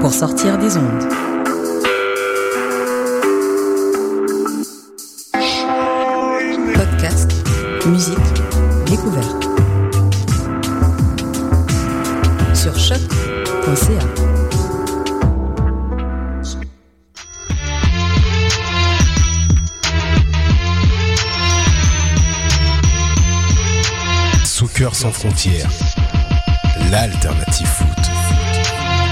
pour sortir des ondes. Podcast, musique, découverte. Sur choc.ca. Soccer sans frontières, l'alternative foot.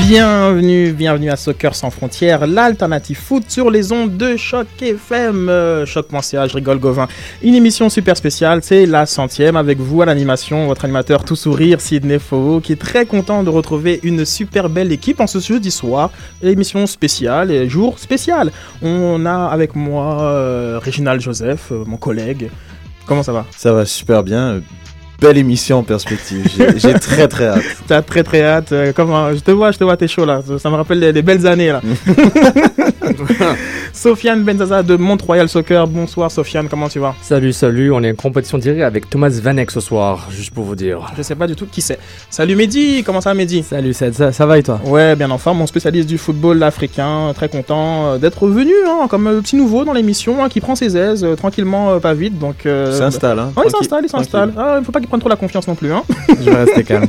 Bienvenue, bienvenue à Soccer sans frontières, l'alternative foot sur les ondes de Choc FM, euh, Choc.ca, je rigole Gauvin. Une émission super spéciale, c'est la centième avec vous à l'animation, votre animateur tout sourire, Sidney Faux, qui est très content de retrouver une super belle équipe en ce jeudi soir, émission spéciale et jour spécial. On a avec moi euh, Réginald Joseph, euh, mon collègue. Comment ça va? Ça va super bien. Belle émission en perspective. J'ai- très très hâte. T'as très très hâte. euh, comment Je te vois, je te vois, t'es chaud là. Ça me rappelle les belles années là. Sofiane Benzaza de Mont-Royal Soccer. Bonsoir Sofiane, comment tu vas? Salut, salut, on est en compétition directe avec Thomas Vanek ce soir, juste pour vous dire. Je sais pas du tout qui c'est. Salut Mehdi, comment ça va Mehdi? Salut, ça, ça, va et toi? Ouais, bien enfin, mon spécialiste du football africain, très content euh, d'être venu, hein, comme euh, petit nouveau dans l'émission, hein, qui prend ses aises euh, tranquillement, euh, pas vite. Donc, euh, Il s'installe. Hein, Ouais, il s'installe, il s'installe. Ah, il faut pas qu'il prenne trop la confiance non plus. Hein. Je vais rester calme.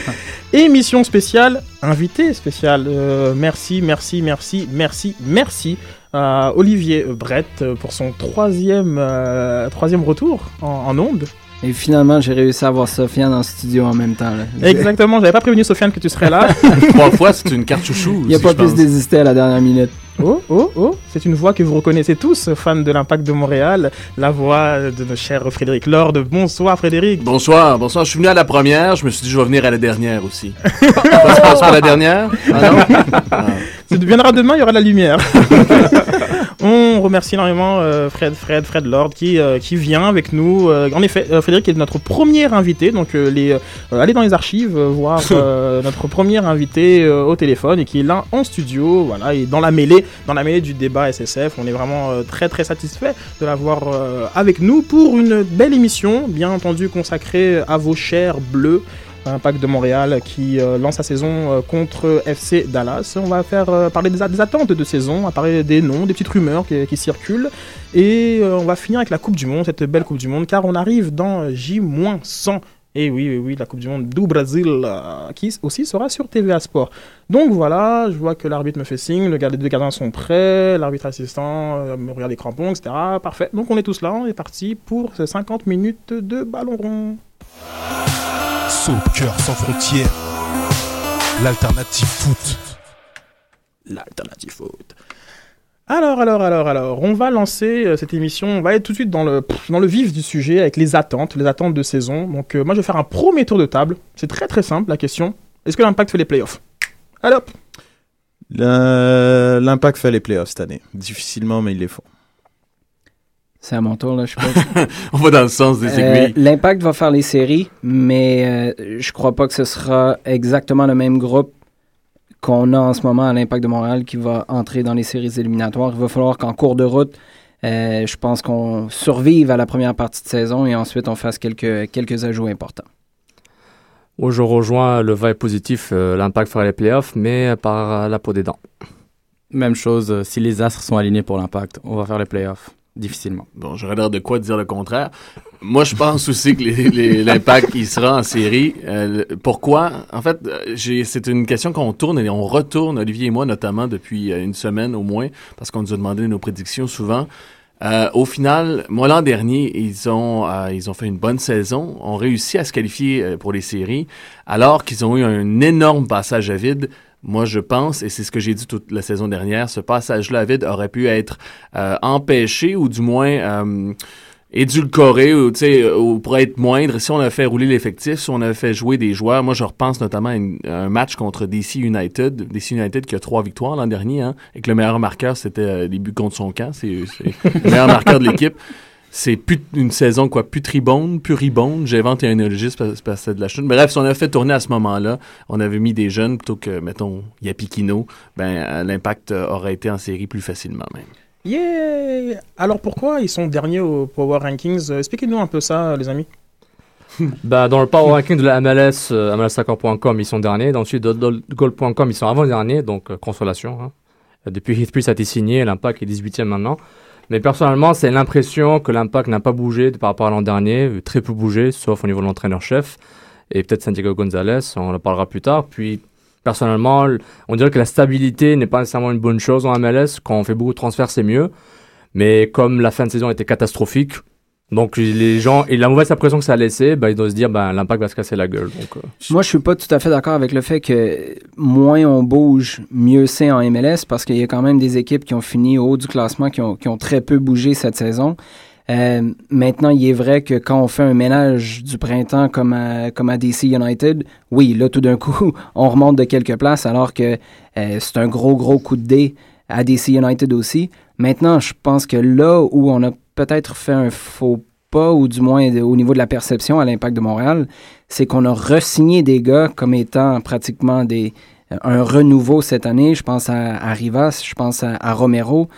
Émission spéciale, invité spécial. Euh, merci, merci, merci, merci, merci à Olivier Brett euh, pour son troisième, euh, troisième retour en, en onde. Et finalement, j'ai réussi à avoir Sofiane en studio en même temps. là. Exactement, j'avais pas prévenu Sofiane que tu serais là. Trois fois, c'est une carte chouchou. Il n'y a pas plus pense. d'hésiter à la dernière minute. Oh, oh, oh, c'est une voix que vous reconnaissez tous, fans de l'Impact de Montréal, la voix de notre cher Frédéric Lord. Bonsoir Frédéric. Bonsoir, bonsoir. Je suis venu à la première, je me suis dit je vais venir à la dernière aussi. Ça se passe pas la dernière? Ah non? Ah. Tu demain, il y aura de la lumière. On remercie énormément euh, Fred, Fred, Fred Lord qui, euh, qui vient avec nous. Euh, en effet, euh, Frédéric est notre premier invité, donc les, allez dans les archives voir notre premier invité au téléphone et qui est là en studio, voilà, et dans la mêlée, dans la mêlée du débat SSF. On est vraiment euh, très très satisfait de l'avoir euh, avec nous pour une belle émission, bien entendu consacrée à vos chers bleus. Impact de Montréal qui euh, lance sa saison contre FC Dallas. On va faire parler des, attentes de saison, parler des noms, des petites rumeurs qui, qui circulent. Et on va finir avec la Coupe du Monde, cette belle Coupe du Monde, car on arrive dans J-100. Et oui, oui, oui, la Coupe du Monde du Brésil, euh, qui aussi sera sur TVA Sport. Donc voilà, je vois que l'arbitre me fait signe, le gardien- les deux gardiens sont prêts, l'arbitre assistant euh, me regarde les crampons, etc. Parfait. Donc on est tous là, on est parti pour ces 50 minutes de ballon rond. Soccer sans frontières, l'alternative foot. l'alternative foot. Alors, alors, alors, alors, on va lancer euh, cette émission, on va être tout de suite dans le, pff, dans le vif du sujet avec les attentes, les attentes de saison. Donc, euh, moi, je vais faire un premier tour de table. C'est très, très simple la question. Est-ce que l'impact fait les playoffs? Allez hop L'Impact fait les playoffs cette année. Difficilement, mais ils les font. C'est à mon tour, là, je pense. On va dans le sens des Euh, aiguilles. L'Impact va faire les séries, mais euh, je crois pas que ce sera exactement le même groupe qu'on a en ce moment à l'Impact de Montréal qui va entrer dans les séries éliminatoires. Il va falloir qu'en cours de route, euh, je pense qu'on survive à la première partie de saison et ensuite on fasse quelques, quelques ajouts importants. Moi, je rejoins le vibe positif, euh, l'impact fera les playoffs, mais par la peau des dents. Même chose, euh, si les astres sont alignés pour l'impact, on va faire les playoffs. Difficilement. Bon, j'aurais l'air de quoi dire le contraire. Moi, je pense aussi que l'impact, il sera en série. Euh, pourquoi? En fait, euh, c'est une question qu'on tourne et on retourne, Olivier et moi notamment, depuis euh, une semaine au moins, parce qu'on nous a demandé nos prédictions souvent. Euh, au final, moi l'an dernier, ils ont euh, ils ont fait une bonne saison, ont réussi à se qualifier euh, pour les séries, alors qu'ils ont eu un énorme passage à vide. Moi, je pense, et c'est ce que j'ai dit toute la saison dernière, ce passage-là à vide aurait pu être euh, empêché ou du moins euh, édulcoré ou, ou pour être moindre. Si on avait fait rouler l'effectif, si on avait fait jouer des joueurs, moi je repense notamment à, un match contre DC United, DC United qui a trois victoires l'an dernier, hein, et que le meilleur marqueur c'était euh, les buts contre son camp, c'est le meilleur marqueur de l'équipe. C'est plus une saison quoi, putribonde, puribonde. J'invente un néologisme parce, parce que c'est de la chute. Bref, si on avait fait tourner à ce moment-là, on avait mis des jeunes plutôt que, mettons, Yapikino, ben l'impact aurait été en série plus facilement même. Yeah Alors pourquoi ils sont derniers au Power Rankings? Euh, Expliquez-nous un peu ça, les amis. Bah, dans le Power Ranking de la MLS, euh, ils sont derniers. Dans celui de Gold.com, ils sont avant-derniers, donc euh, consolation. hein. Euh, Depuis Heath Priest a été signé, l'Impact est 18e maintenant. Mais personnellement, c'est l'impression que l'Impact n'a pas bougé par rapport à l'an dernier, très peu bougé, sauf au niveau de l'entraîneur-chef. Et peut-être Santiago Gonzalez, on en parlera plus tard. Puis, personnellement, on dirait que la stabilité n'est pas nécessairement une bonne chose en MLS. Quand on fait beaucoup de transferts, c'est mieux. Mais comme la fin de saison était catastrophique, donc les gens, et la mauvaise impression que ça a laissé, bah, ils doivent se dire, bah, l'impact va se casser la gueule. Euh, Moi, je suis pas tout à fait d'accord avec le fait que moins on bouge, mieux c'est en MLS parce qu'il y a quand même des équipes qui ont fini au haut du classement, qui ont, qui ont très peu bougé cette saison. Euh, maintenant, il est vrai que quand on fait un ménage du printemps comme à, comme à DC United, oui, là, tout d'un coup, on remonte de quelques places alors que euh, c'est un gros, gros coup de dé à DC United aussi. Maintenant, je pense que là où on a peut-être fait un faux pas, ou du moins au niveau de la perception à l'impact de Montréal, c'est qu'on a re-signé des gars comme étant pratiquement un renouveau cette année. Je pense à, Rivas, je pense à, Romero.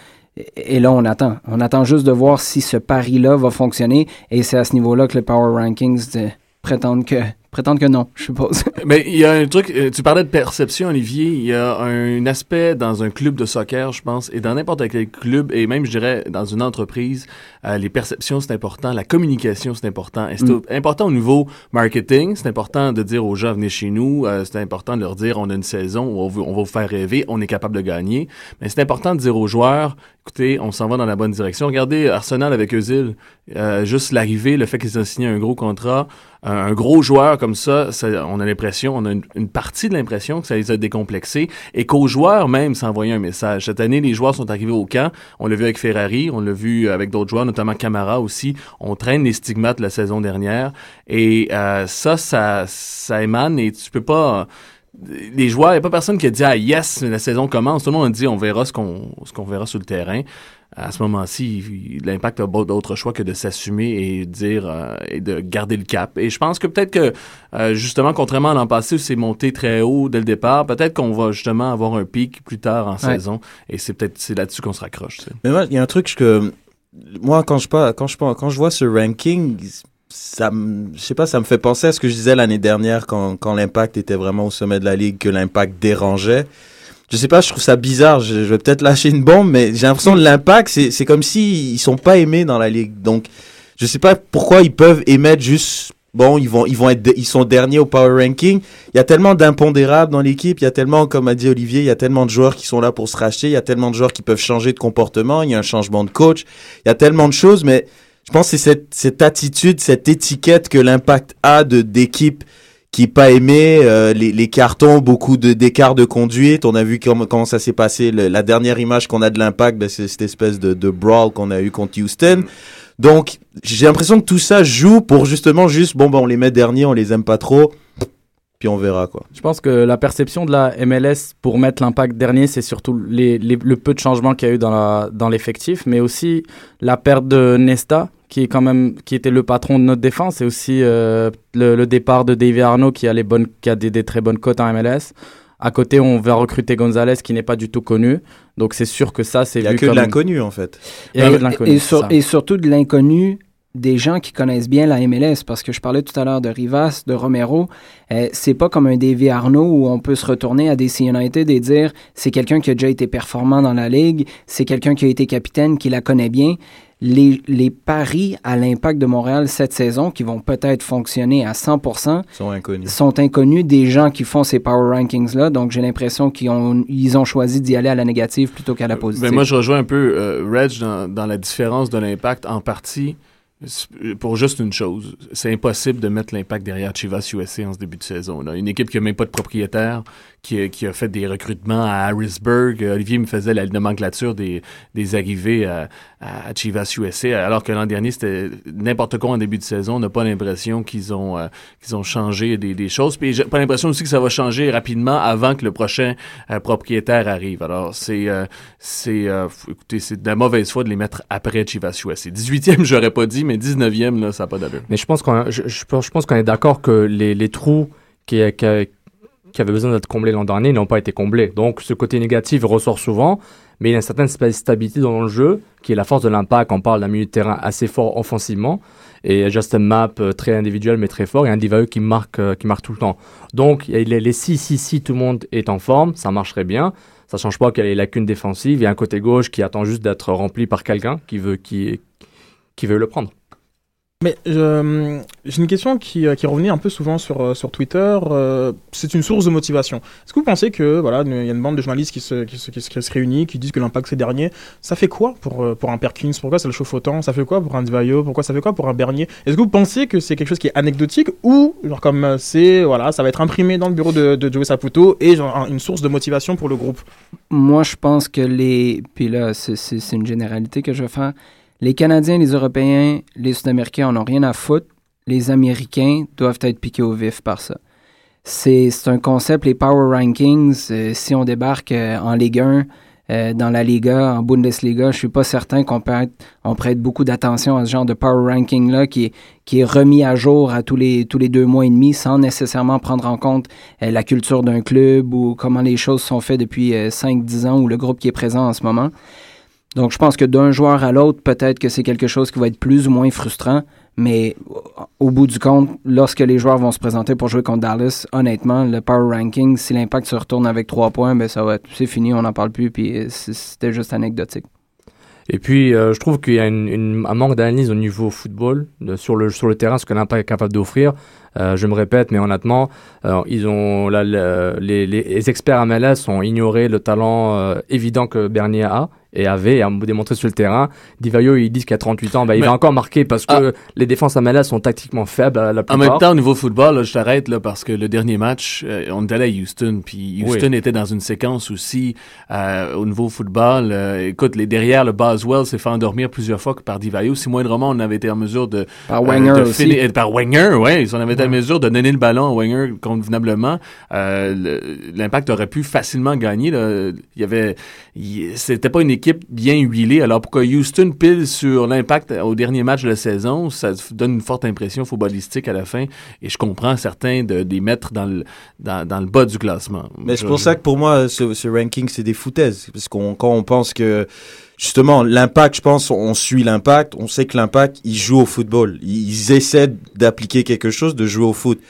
Et, là, on attend. On attend juste de voir si ce pari-là va fonctionner. Et c'est à ce niveau-là que les Power Rankings prétendent que, prétendent que non, je suppose. Mais il y a un truc, euh, tu parlais de perception, Olivier. Il y a un aspect dans un club de soccer, je pense, et dans n'importe quel club, et même, je dirais, dans une entreprise, euh, les perceptions, c'est important. La communication, c'est important. C'est Mm. important au niveau marketing. C'est important de dire aux gens, venez chez nous. Euh, c'est important de leur dire, on a une saison où on, veut- on va vous faire rêver, on est capable de gagner. Mais c'est important de dire aux joueurs, écoutez, on s'en va dans la bonne direction. Regardez Arsenal avec Özil. Euh, juste l'arrivée, le fait qu'ils ont signé un gros contrat, un, gros joueur comme ça, ça- on a l'impression, on a une, partie de l'impression que ça les a décomplexés et qu'aux joueurs même s'envoyer un message. Cette année, les joueurs sont arrivés au camp. On l'a vu avec Ferrari, on l'a vu avec d'autres joueurs, notamment Camara aussi. On traîne les stigmates la saison dernière et euh, ça, ça, ça émane et tu peux pas les joueurs, il n'y a pas personne qui a dit Ah yes, la saison commence. Tout le monde a dit on verra ce qu'on ce qu'on verra sur le terrain. À ce moment-ci, l'impact n'a pas d'autre choix que de s'assumer et dire euh, et de garder le cap. Et je pense que peut-être que euh, justement, contrairement à l'an passé où c'est monté très haut dès le départ, peut-être qu'on va justement avoir un pic plus tard en Ouais. saison. Et c'est peut-être c'est là-dessus qu'on se raccroche. tu sais. Mais moi, il y a un truc que moi quand je pas quand je quand je vois ce ranking, ça me je sais pas, ça me fait penser à ce que je disais l'année dernière quand quand l'impact était vraiment au sommet de la ligue que l'impact dérangeait. Je sais pas, je trouve ça bizarre. Je, vais peut-être lâcher une bombe, mais j'ai l'impression que l'impact, c'est c'est comme si ils sont pas aimés dans la ligue. Donc, je sais pas pourquoi ils peuvent émettre juste bon, ils vont ils vont être ils sont derniers au power ranking. Il y a tellement d'impondérables dans l'équipe, il y a tellement comme a dit Olivier, il y a tellement de joueurs qui sont là pour se racheter, il y a tellement de joueurs qui peuvent changer de comportement, il y a un changement de coach, il y a tellement de choses mais je pense que c'est cette cette attitude, cette étiquette que l'impact a de d'équipe qui pas aimé, euh, les, les cartons, beaucoup de d'écarts de conduite. On a vu comment, comment ça s'est passé. Le- la dernière image qu'on a de l'impact, ben, c'est cette espèce de, de brawl qu'on a eu contre Houston. Donc, j'ai l'impression que tout ça joue pour justement juste, bon, ben, on les met derniers, on les aime pas trop, puis on verra, quoi. Je pense que la perception de la MLS pour mettre l'impact dernier, c'est surtout les, les- le peu de changements qu'il y a eu dans, l'effectif, mais aussi la perte de Nesta, qui est quand même qui était le patron de notre défense, et aussi euh, le, le départ de Davy Arnaud, qui a, les bonnes, qui a des, des très bonnes cotes en MLS. À côté, on va recruter Gonzalez, qui n'est pas du tout connu. Donc c'est sûr que ça, c'est Il y a vu que de l'inconnu, en fait. Il y a que de l'inconnu, sur- et surtout de l'inconnu des gens qui connaissent bien la MLS, parce que je parlais tout à l'heure de Rivas, de Romero. Euh, c'est pas comme un Davy Arnaud où on peut se retourner à DC United et dire c'est quelqu'un qui a déjà été performant dans la ligue, c'est quelqu'un qui a été capitaine, qui la connaît bien. Les, les paris à l'impact de Montréal cette saison, qui vont peut-être fonctionner à 100%, Ils sont inconnus. sont inconnus des gens qui font ces power rankings-là. Donc, j'ai l'impression qu'ils ont, ils ont choisi d'y aller à la négative plutôt qu'à la positive. Ben, moi, je rejoins un peu euh, Reg dans, dans la différence de l'impact en partie. C'est- pour juste une chose, c'est impossible de mettre l'impact derrière Chivas USA en ce début de saison. Là. Une équipe qui n'a même pas de propriétaire, qui, a- qui a fait des recrutements à Harrisburg. Euh, Olivier me faisait la nomenclature des, des arrivées à, Chivas USA, alors que l'an dernier, c'était n'importe quoi en début de saison. On n'a pas l'impression qu'ils ont, euh, ont changé des, choses. Puis j'ai pas l'impression aussi que ça va changer rapidement avant que le prochain euh, propriétaire arrive. Alors, c'est, euh, euh, écoutez, c'est de la mauvaise foi de les mettre après Chivas USA. 18e, j'aurais pas dit, mais 19e, là, ça n'a pas d'allure. Mais je pense qu'on je, je pense qu'on est d'accord que les, les trous qui, qui, qui avaient besoin d'être comblés l'an dernier n'ont pas été comblés. Donc ce côté négatif ressort souvent, mais il y a une certaine stabilité dans le jeu qui est la force de l'impact. On parle d'un milieu de terrain assez fort offensivement et Justin Map euh, très individuel mais très fort et un Divayo qui marque, euh, qui marque tout le temps. Donc il y les, les 6 6 6 tout le monde est en forme, ça marcherait bien. Ça change pas qu'il y a les lacunes défensives. Il y a un côté gauche qui attend juste d'être rempli par quelqu'un qui veut, qui, qui veut le prendre. Mais euh, j'ai une question qui, euh, qui revenait un peu souvent sur, euh, sur Twitter. c'est une source de motivation. Est-ce que vous pensez que voilà, il y a une bande de journalistes qui se, qui se, qui réunit, qui disent que l'impact c'est dernier Ça fait quoi pour, pour un Perkins Pourquoi ça le chauffe autant Ça fait quoi pour un Divayo Pourquoi ça fait quoi pour un Bernier? Est-ce que vous pensez que c'est quelque chose qui est anecdotique ou genre comme c'est voilà, ça va être imprimé dans le bureau de, de Joey Saputo et genre un- une source de motivation pour le groupe? Moi, je pense que les. Puis là, c'est une généralité que je vais faire. Les Canadiens, les Européens, les Sud-Américains en ont rien à foutre. Les Américains doivent être piqués au vif par ça. C'est un concept, les Power Rankings. euh, si on débarque euh, en Ligue 1, euh, dans la Liga, en Bundesliga, je suis pas certain qu'on prête beaucoup d'attention à ce genre de Power Ranking-là qui est, qui est remis à jour à tous les, deux mois et demi sans nécessairement prendre en compte euh, la culture d'un club ou comment les choses sont faites depuis 5-10 ans ou le groupe qui est présent en ce moment. Donc, je pense que d'un joueur à l'autre, peut-être que c'est quelque chose qui va être plus ou moins frustrant, mais au bout du compte, lorsque les joueurs vont se présenter pour jouer contre Dallas, honnêtement, le power ranking, si l'impact se retourne avec 3 points, ben ça va c'est fini, on n'en parle plus, puis euh, c'était juste anecdotique. Et puis, euh, je trouve qu'il y a un manque d'analyse au niveau football, sur, le, terrain, ce que l'impact est capable d'offrir. Euh, je me répète, mais honnêtement, les, les- experts MLS ont ignoré le talent évident que Bernier a et avait démontré sur le terrain. Divayo, ils disent qu'à 38 ans, bah, il Mais- va encore marquer parce que les défenses MLS sont tactiquement faibles à la En plupart. même temps, au niveau football, là, je t'arrête là parce que le dernier match, euh, on est allé à Houston, puis Houston Oui. était dans une séquence aussi euh, au niveau football. euh, écoute, les derrière le Boswell s'est fait endormir plusieurs fois que par Divayo. Si moindrement on avait été en mesure de Par Wenger de aussi. euh, par Wenger, ouais, si on avait été en mesure de donner le ballon à Wenger convenablement, euh, le- l'impact aurait pu facilement gagner. Là. Il y avait, il- c'était pas une équipe bien huilée. Alors pourquoi Houston pile sur l'impact au dernier match de la saison, ça donne une forte impression footballistique à la fin. Et je comprends certains de, des mettre dans le, dans, dans le bas du classement. Mais c'est Je- pour ça que pour moi, ce, ce ranking, c'est des foutaises. Parce qu'on, quand on pense que, justement, l'impact, je pense, on suit l'impact, on sait que l'impact, ils jouent au football. Ils, ils essaient d'appliquer quelque chose, de jouer au foot.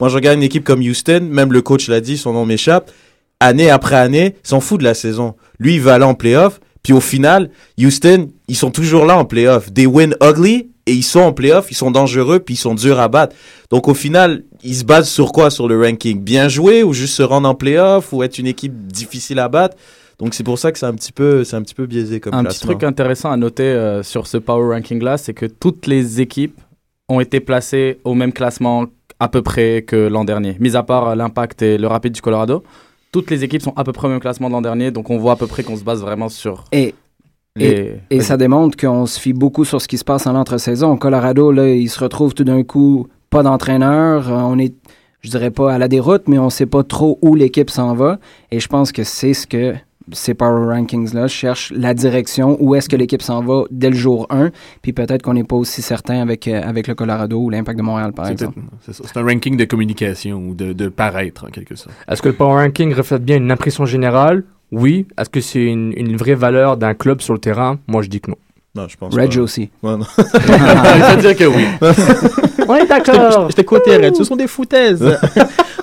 Moi, je regarde une équipe comme Houston, même le coach l'a dit, son nom m'échappe. Année après année, s'en fout de la saison. Lui, il va aller en playoff. Puis au final, Houston, ils sont toujours là en playoff. They win ugly et ils sont en playoff, ils sont dangereux puis ils sont durs à battre. Donc au final, ils se basent sur quoi? Sur le ranking Bien jouer ou juste se rendre en playoff ou être une équipe difficile à battre? Donc c'est pour ça que c'est un petit peu c'est un petit peu biaisé comme un petit truc intéressant à noter euh, sur ce power ranking là, c'est que toutes les équipes ont été placées au même classement à peu près que l'an dernier, mis à part euh, l'Impact et le Rapid du Colorado. Toutes les équipes sont à peu près au même classement de l'an dernier, donc on voit à peu près qu'on se base vraiment sur Et les. Et ça démontre qu'on se fie beaucoup sur ce qui se passe en entre-saison. Colorado, là, il se retrouve tout d'un coup pas d'entraîneur. Euh, On est, je dirais pas à la déroute, mais on sait pas trop où l'équipe s'en va. Et je pense que c'est ce que ces Power Rankings-là cherchent la direction, où est-ce que l'équipe s'en va dès le jour 1. Puis peut-être qu'on n'est pas aussi certain avec, euh, avec le Colorado ou l'Impact de Montréal, par C'est exemple. c'est un ranking de communication ou de, de paraître, en quelque sorte. Est-ce que le power ranking reflète bien une impression générale? Oui. Est-ce que c'est une, une vraie valeur d'un club sur le terrain? Moi, je dis que non. Non, je pense Reg pas. aussi. Ouais, non. Je veux dire que oui. On est d'accord. Je Red, ce sont des foutaises.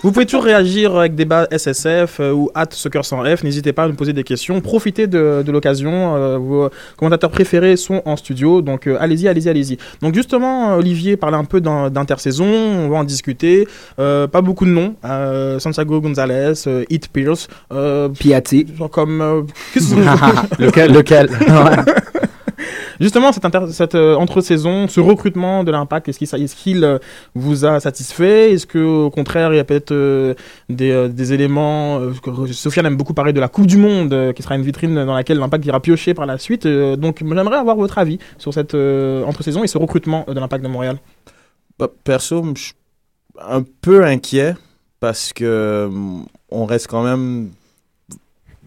Vous pouvez toujours réagir avec débat SSF euh, ou at Soccer sans F. N'hésitez pas à nous poser des questions. Profitez de, de l'occasion. euh, vos commentateurs préférés sont en studio. Donc euh, allez-y, allez-y, allez-y. Donc justement, Olivier parlait un peu d'in- d'intersaison. On va en discuter. Euh, pas beaucoup de noms. Euh, Santiago Gonzalez, euh, Heath Pierce. Euh, Piatti. genre comme. euh, lequel Lequel? Justement, cette, cette euh, entre-saison, ce recrutement de l'impact, est-ce qu'il euh, vous a satisfait? Est-ce que au contraire, il y a peut-être euh, des, éléments Sofiane aime beaucoup parler de la Coupe du Monde, qui sera une vitrine dans laquelle l'impact ira piocher par la suite. donc, j'aimerais avoir votre avis sur cette entre-saison et ce recrutement de l'impact de Montréal. Bah, perso, je suis un peu inquiet parce que on reste quand même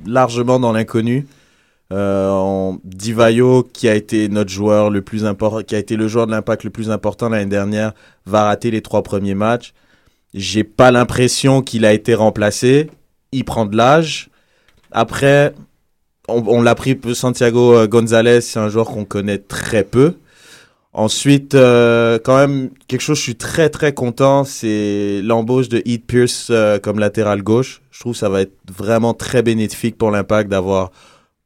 largement dans l'inconnu. Euh, qui a été notre joueur le plus important, qui a été le joueur de l'impact le plus important l'année dernière, va rater les trois premiers matchs. J'ai pas l'impression qu'il a été remplacé. Il prend de l'âge. Après, on, on l'a pris Santiago euh, Gonzalez, c'est un joueur qu'on connaît très peu. Ensuite, euh, quand même, quelque chose, je suis très très content, c'est l'embauche de Heath Pierce euh, comme latéral gauche. Je trouve que ça va être vraiment très bénéfique pour l'impact d'avoir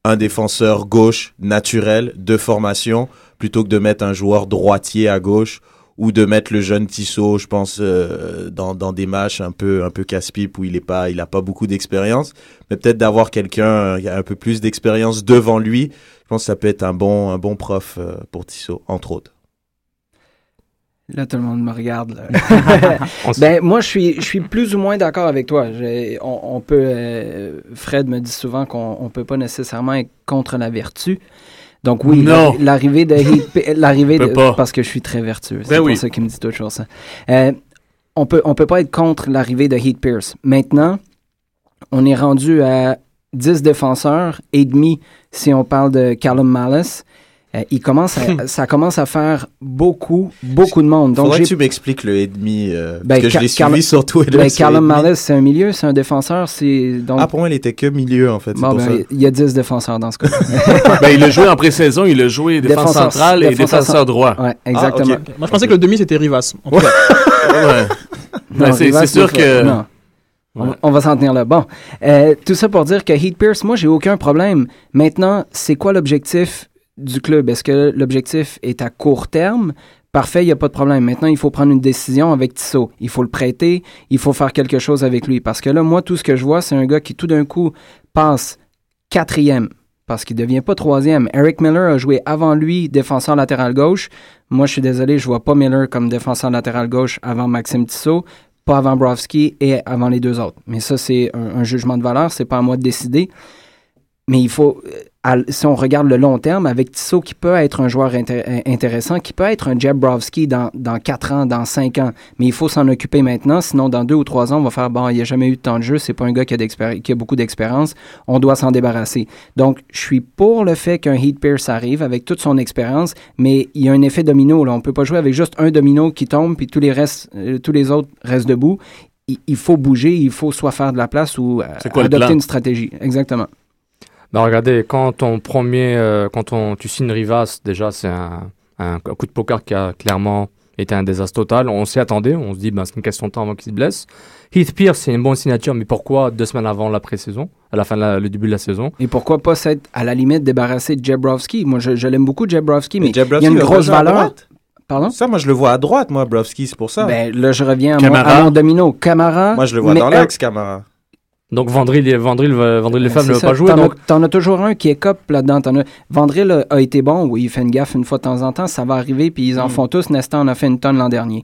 un défenseur gauche naturel de formation plutôt que de mettre un joueur droitier à gauche ou de mettre le jeune Tissot, je pense, euh, dans, dans des matchs un peu un peu casse-pipe où il est pas il a pas beaucoup d'expérience, mais peut-être d'avoir quelqu'un euh, qui a un peu plus d'expérience devant lui. Je pense que ça peut être un bon un bon prof euh, pour Tissot entre autres. Là, tout le monde me regarde. là. ben, moi, je suis, je suis plus ou moins d'accord avec toi. On, on peut, euh, Fred me dit souvent qu'on ne peut pas nécessairement être contre la vertu. Donc oui, l'arrivée de l'arrivée Peut de pas. parce que je suis très vertueux. C'est Ben pour oui. ça qu'il me dit toujours ça. Euh, on peut, on peut pas être contre l'arrivée de Heath Pierce. Maintenant, on est rendu à 10 défenseurs et demi si on parle de Callum Malice. Euh, il commence à- ça commence à faire beaucoup, beaucoup de monde. Donc, Faudrait que tu m'expliques le et demi euh, Ben, parce que je l'ai Carl- suivi sur Twitter. ben, Callum. Malice, c'est un milieu, c'est un défenseur. C'est donc Ah pour moi il était que milieu en fait. Bon, ben, ça. il y a 10 défenseurs dans ce cas. ben, il a joué en pré-saison, il a joué défense Défenseur- centrale et défenseur défenseur droit. Ouais, exactement. Ah, ok. Moi, je pensais que le demi, c'était Rivas. Ouais. Ben, c'est sûr que. non. On, Ouais. on va s'en tenir là. Bon, Euh, tout ça pour dire que Heath Pierce, moi, j'ai aucun problème. Maintenant, c'est quoi l'objectif du club? Est-ce que l'objectif est à court terme? Parfait, il n'y a pas de problème. Maintenant, il faut prendre une décision avec Tissot. Il faut le prêter, il faut faire quelque chose avec lui. Parce que là, moi, tout ce que je vois, c'est un gars qui, tout d'un coup, passe quatrième parce qu'il ne devient pas troisième. Eric Miller a joué avant lui défenseur latéral gauche. Moi, je suis désolé, je vois pas Miller comme défenseur latéral gauche avant Maxime Tissot, pas avant Brovski et avant les deux autres. Mais ça, c'est un, un jugement de valeur, c'est pas à moi de décider. Mais il faut, euh, à- si on regarde le long terme, avec Tissot qui peut être un joueur inté- intéressant, qui peut être un Jabrowski dans, dans 4 ans, dans 5 ans, mais il faut s'en occuper maintenant, sinon dans 2 ou 3 ans, on va faire, bon, il n'y a jamais eu de temps de jeu, c'est pas un gars qui a, d'expéri- qui a beaucoup d'expérience, on doit s'en débarrasser. Donc, je suis pour le fait qu'un Heat Pierce arrive avec toute son expérience, mais il y a un effet domino, là. on peut pas jouer avec juste un domino qui tombe, puis tous les, restes, euh, tous les autres restent debout. Il, faut bouger, il faut soit faire de la place ou euh, adopter une stratégie. Exactement. Ben regardez, quand ton premier, euh, quand on, tu signes Rivas, déjà c'est un, un coup de poker qui a clairement été un désastre total. On s'y attendait, on se dit ben, c'est une question de temps avant qu'il se blesse. Heath Pierce, c'est une bonne signature, mais pourquoi deux semaines avant la pré-saison, à la fin de la- le début de la saison? Et pourquoi pas s'être à la limite débarrassé de Jabrowski? Moi, je, je l'aime beaucoup, Jabrowski, mais, il y a une grosse valeur. Pardon? Ça moi je le vois à droite moi Brovski c'est pour ça. Ben, là, je reviens à mon, Camara. à mon domino. Camara. moi je le vois dans l'axe Camara. Donc Vandril, Vandril, va- Vandril Lefebvre C'est ne va pas jouer. T'en Donc, as, t'en as toujours un qui est cop là-dedans. Vandril a, a été bon, oui, il fait une gaffe une fois de temps en temps, ça va arriver, puis ils en Mm. font tous. Nesta en a fait une tonne l'an dernier.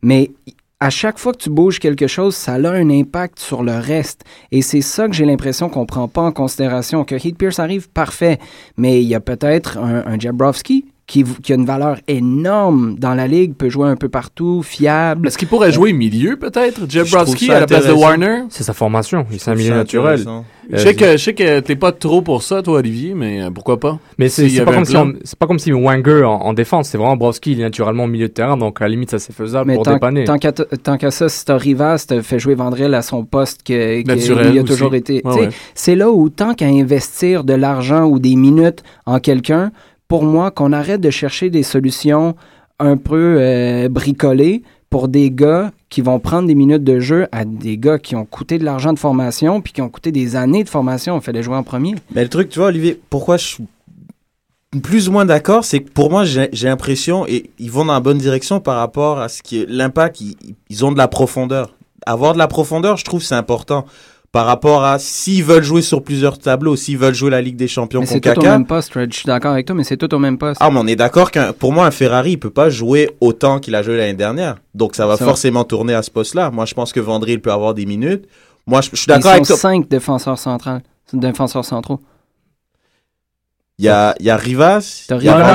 Mais à chaque fois que tu bouges quelque chose, ça a un impact sur le reste. Et c'est ça que j'ai l'impression qu'on prend pas en considération. Que Heath Pierce arrive, parfait. Mais il y a peut-être un, un Jabrowski qui, qui a une valeur énorme dans la ligue, peut jouer un peu partout, fiable. Est-ce qu'il pourrait jouer milieu, peut-être, Je Jabrowski, trouve ça à la place de. Warner? c'est sa formation, il c'est un milieu naturel. Euh, Je sais que, je sais que t'es pas trop pour ça, toi, Olivier, mais euh, pourquoi pas? Mais c'est c'est pas, comme si on- pas comme si Wenger en, en défense, c'est vraiment Browski, il est naturellement au milieu de terrain, donc à la limite ça c'est faisable Mais pour tant, dépanner. tant qu'à t- tant qu'à ça, si t'as Rivas, t'as fait jouer Vandrel à son poste que, que- il a aussi. toujours été. Ouais, ouais. C'est là où tant qu'à investir de l'argent ou des minutes en quelqu'un, pour moi, qu'on arrête de chercher des solutions un peu euh, bricolées pour des gars qui vont prendre des minutes de jeu à des gars qui ont coûté de l'argent de formation puis qui ont coûté des années de formation. On fait les jouer en premier. Mais le truc, tu vois, Olivier, pourquoi je suis plus ou moins d'accord, c'est que pour moi, j'ai l'impression, et ils vont dans la bonne direction par rapport à ce qui est l'impact, ils ont de la profondeur. Avoir de la profondeur, je trouve, c'est important. Par rapport à s'ils veulent jouer sur plusieurs tableaux, s'ils veulent jouer la Ligue des Champions Mais c'est tout au même poste, Fred. Je suis d'accord avec toi, mais c'est tout au même poste. Ah, mais on est d'accord qu'un, pour moi, un Ferrari, il peut pas jouer autant qu'il a joué l'année dernière. Donc, ça va forcément tourner à ce poste-là. Moi, je pense que Vendry, il peut avoir des minutes. Moi, je, je suis Ils d'accord avec sont toi. cinq défenseurs centraux. défenseurs centraux. Il y a, il y a Rivas. Il y a Rivas,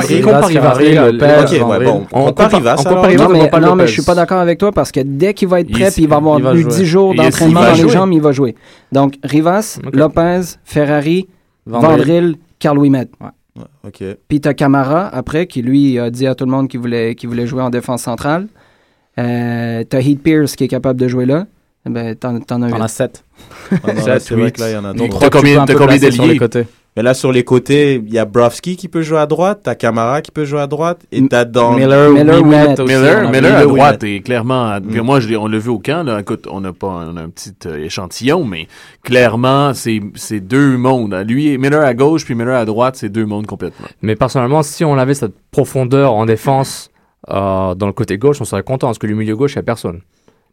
Non, on mais, je suis pas d'accord avec toi parce que dès qu'il va être prêt puis il va avoir il va eu jouer. 10 jours d'entraînement dans les jambes, il va jouer. Donc, Rivas. Lopez, Ferrari. Vandril, Carl Ouimet. Ok. Puis t'as Camara, après, qui lui a dit à tout le monde qu'il voulait, qu'il voulait jouer en défense centrale. Euh, t'as Heath Pierce qui est capable de jouer là. Eh Ben, t'en, t'en as On huit. a 7. Ah non, là, y en a Donc, trop. T'as combien- d'ailiers Mais là, sur les côtés, il y a Brovski qui peut jouer à droite, t'as Camara qui peut jouer à droite, et t'as dans... Miller, Miller, Ouimet. aussi, Miller, a Miller à droite est clairement. Mm. Moi, je on l'a vu au camp. Là. Écoute, on n'a pas on a un petit euh, échantillon, mais clairement, c'est c'est deux mondes. Lui, Miller à gauche, puis Miller à droite, c'est deux mondes complètement. Mais personnellement, si on avait cette profondeur en défense euh, dans le côté gauche, on serait content parce que le milieu gauche, il n'y a personne.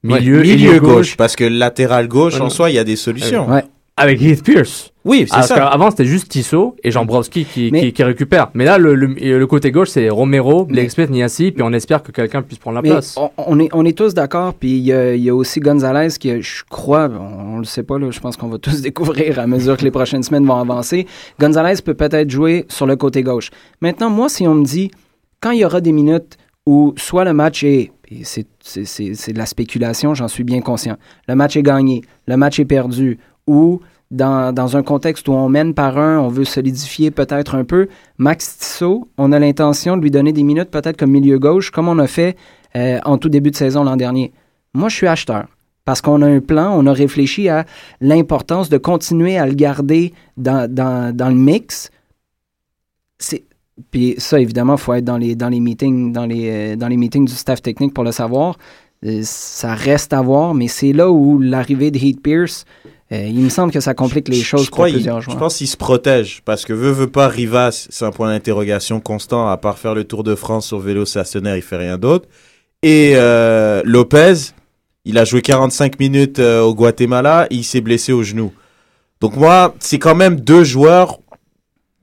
Milieu, Ouais, milieu gauche, gauche, parce que latéral gauche, Ouais, en soi, il y a des solutions. Ouais. avec Heath Pierce. Oui, c'est ça. qu'avant, c'était juste Tissot et Jambrowski qui, Mais- qui, qui récupère. Mais là, le, le, le côté gauche, c'est Romero, Blake Smith, Niassi, puis on espère que quelqu'un puisse prendre la Mais place. on, on est, on est tous d'accord. Puis il y a, il y a aussi Gonzalez qui, je crois, on, on le sait pas, là, je pense qu'on va tous découvrir à mesure que les prochaines semaines vont avancer. Gonzalez peut peut-être jouer sur le côté gauche. Maintenant, moi, si on me dit, quand il y aura des minutes où soit le match est, c'est de la spéculation, j'en suis bien conscient, le match est gagné, le match est perdu, ou dans, un contexte où on mène par un, on veut solidifier peut-être un peu, Max Tissot, on a l'intention de lui donner des minutes peut-être comme milieu gauche, comme on a fait euh, en tout début de saison l'an dernier. Moi, je suis acheteur. Parce qu'on a un plan, on a réfléchi à l'importance de continuer à le garder dans, le mix. Puis ça, évidemment, il faut être dans les, meetings, euh, dans les meetings du staff technique pour le savoir. Euh, ça reste à voir, mais c'est là où l'arrivée de Heath Pierce, euh, il me semble que ça complique les choses je pour crois il- plusieurs Je joueurs. pense qu'il se protège parce que veut veut pas Rivas, c'est un point d'interrogation constant. À part faire le Tour de France sur vélo stationnaire, il fait rien d'autre. Et euh, Lopez, il a joué 45 minutes euh, au Guatemala, et il s'est blessé au genou. Donc moi, c'est quand même deux joueurs.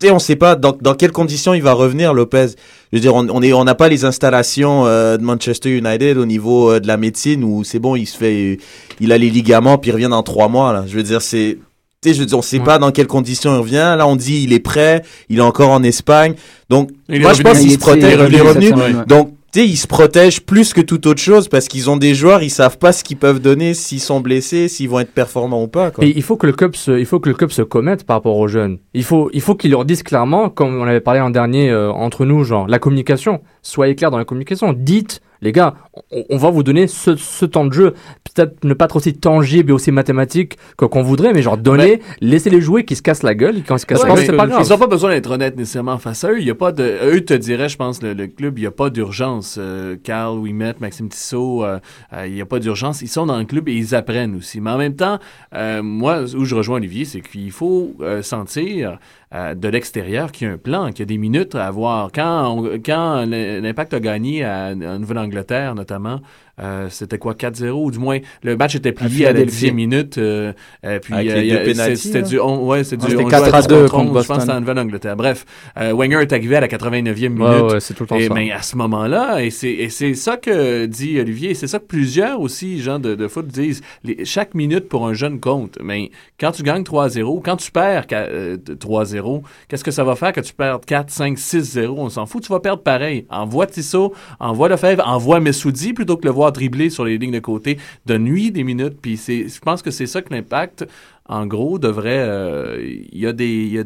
Tu sais, on sait pas dans, dans quelles conditions il va revenir Lopez. Je veux dire, on on est on n'a pas les installations euh, de Manchester United au niveau euh, de la médecine où c'est bon, il se fait, il a les ligaments puis il revient dans trois mois là. Je veux dire, c'est tu sais, je veux dire, on sait Ouais. pas dans quelles conditions il revient. Là, on dit il est prêt, il est encore en Espagne. Donc, Il est moi, je revenu. pense qu'il Il se est- protège. il est Il est revenu revenu. Donc, tu sais, ils se protègent plus que toute autre chose parce qu'ils ont des joueurs, ils savent pas ce qu'ils peuvent donner, s'ils sont blessés, s'ils vont être performants ou pas. Quoi. Et il faut que le club se, il faut que le club se commette par rapport aux jeunes. Il faut, il faut qu'ils leur disent clairement, comme on avait parlé l'an dernier euh, entre nous, genre la communication. Soyez clairs dans la communication. Dites, les gars, on, on va vous donner ce, ce temps de jeu. Peut-être ne pas être aussi tangible et aussi mathématique que qu'on voudrait, mais genre donner, laissez-les jouer, qu'ils se cassent la gueule. Et quand ils se cassent Ouais, pas, mais c'est pas grave. Ils n'ont pas besoin d'être honnêtes nécessairement face à eux. Il y a pas de, eux te diraient, je pense, le, le club, il n'y a pas d'urgence. Euh, Carl, Ouimet, Maxime Tissot, euh, euh, il n'y a pas d'urgence. Ils sont dans le club et ils apprennent aussi. Mais en même temps, euh, moi, où je rejoins Olivier, c'est qu'il faut euh, sentir euh, de l'extérieur qu'il y a un plan, qu'il y a des minutes à avoir. Quand, quand l'Impact a gagné à, en Nouvelle-Angleterre, notamment, euh, c'était quoi, 4-0, ou du moins, le match était plié à, la Philadelphie. 10e minute. euh, euh, puis, euh, C'était du, on, ouais, c'est du, C'était on 4 jouait à 2 11 contre Je pense Boston. c'était en Nouvelle-Angleterre. Bref, euh, Wenger est arrivé à la 89e minute. Ouais, ouais, c'est tout le temps Et, ça. mais à ce moment-là, et c'est, et c'est ça que dit Olivier, et c'est ça que plusieurs aussi, gens de, de foot disent, les- chaque minute pour un jeune compte. Mais quand tu gagnes 3-0, quand tu perds qu'à- euh, 3-0, qu'est-ce que ça va faire que tu perds 4, 5, 6-0? On s'en fout, tu vas perdre pareil. Envoie Tissot, envoie Lefebvre, envoie Messoudi plutôt que le voir dribbler sur les lignes de côté. Donne-lui des minutes, puis c'est, je pense que c'est ça que l'impact, en gros, devrait... euh, Il y a des... Il y a,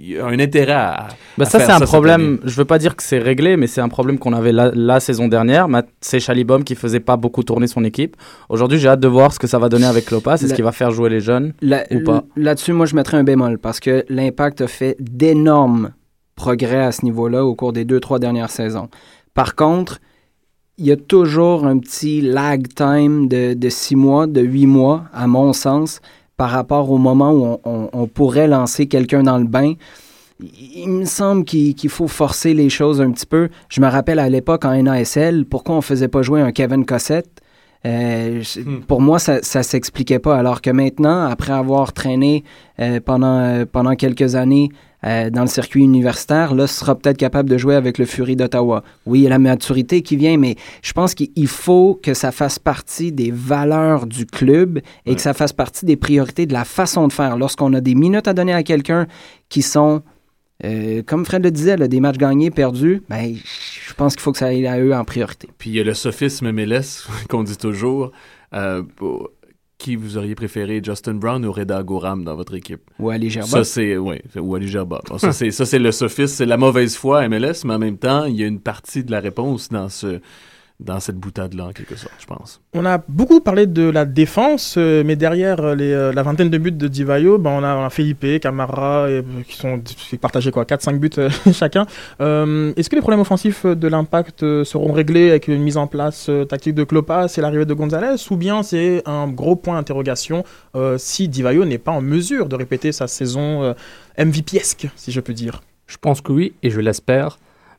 y a un intérêt à... Bah à ça, faire c'est un problème. Je veux pas dire que c'est réglé, mais c'est un problème qu'on avait la, la saison dernière. C'est Chalibom qui faisait pas beaucoup tourner son équipe. Aujourd'hui, j'ai hâte de voir ce que ça va donner avec Lopa. C'est ce La- qui va faire jouer les jeunes. Ou pas? Là-dessus, moi, je mettrais un bémol parce que l'impact a fait d'énormes progrès à ce niveau-là au cours des deux, trois dernières saisons. Par contre, il y a toujours un petit lag time de, de six mois, de huit mois, à mon sens, par rapport au moment où on, on- on pourrait lancer quelqu'un dans le bain. Il me semble qu'il faut forcer les choses un petit peu. Je me rappelle à l'époque en NASL, pourquoi on faisait pas jouer un Kevin Cossette? Euh, je- Pour moi, ça, ça s'expliquait pas. Alors que maintenant, après avoir traîné euh, pendant, euh, pendant quelques années euh, dans le circuit universitaire, là, sera peut-être capable de jouer avec le Fury d'Ottawa. Oui, il y a la maturité qui vient, mais je pense qu'il faut que ça fasse partie des valeurs du club et que ça fasse partie des priorités de la façon de faire. Lorsqu'on a des minutes à donner à quelqu'un qui sont euh, comme Fred le disait, là, des matchs gagnés, perdus, ben, je pense qu'il faut que ça aille à eux en priorité. Puis il y a le sophisme MLS qu'on dit toujours. Euh, qui vous auriez préféré, Justin Brown ou Reda Goram dans votre équipe? Ou Ali Gerba. Ça, c'est, oui, ou Ali Gerba. Bon, ça, c'est, ça, c'est le sophisme, c'est la mauvaise foi MLS, mais en même temps, il y a une partie de la réponse dans ce, dans cette boutade-là, en quelque sorte, je pense. On a beaucoup parlé de la défense, euh, mais derrière euh, les, euh, la vingtaine de buts de Divayo, ben on, a, on a Felipe, Camara, et, qui sont partagés quoi, 4-5 buts euh, chacun. Euh, Est-ce que les problèmes offensifs de l'impact seront réglés avec une mise en place tactique de Klopas et l'arrivée de Gonzalez, ou bien c'est un gros point d'interrogation euh, si Divayo n'est pas en mesure de répéter sa saison euh, MVP-esque, si je peux dire? Je pense que oui, et je l'espère.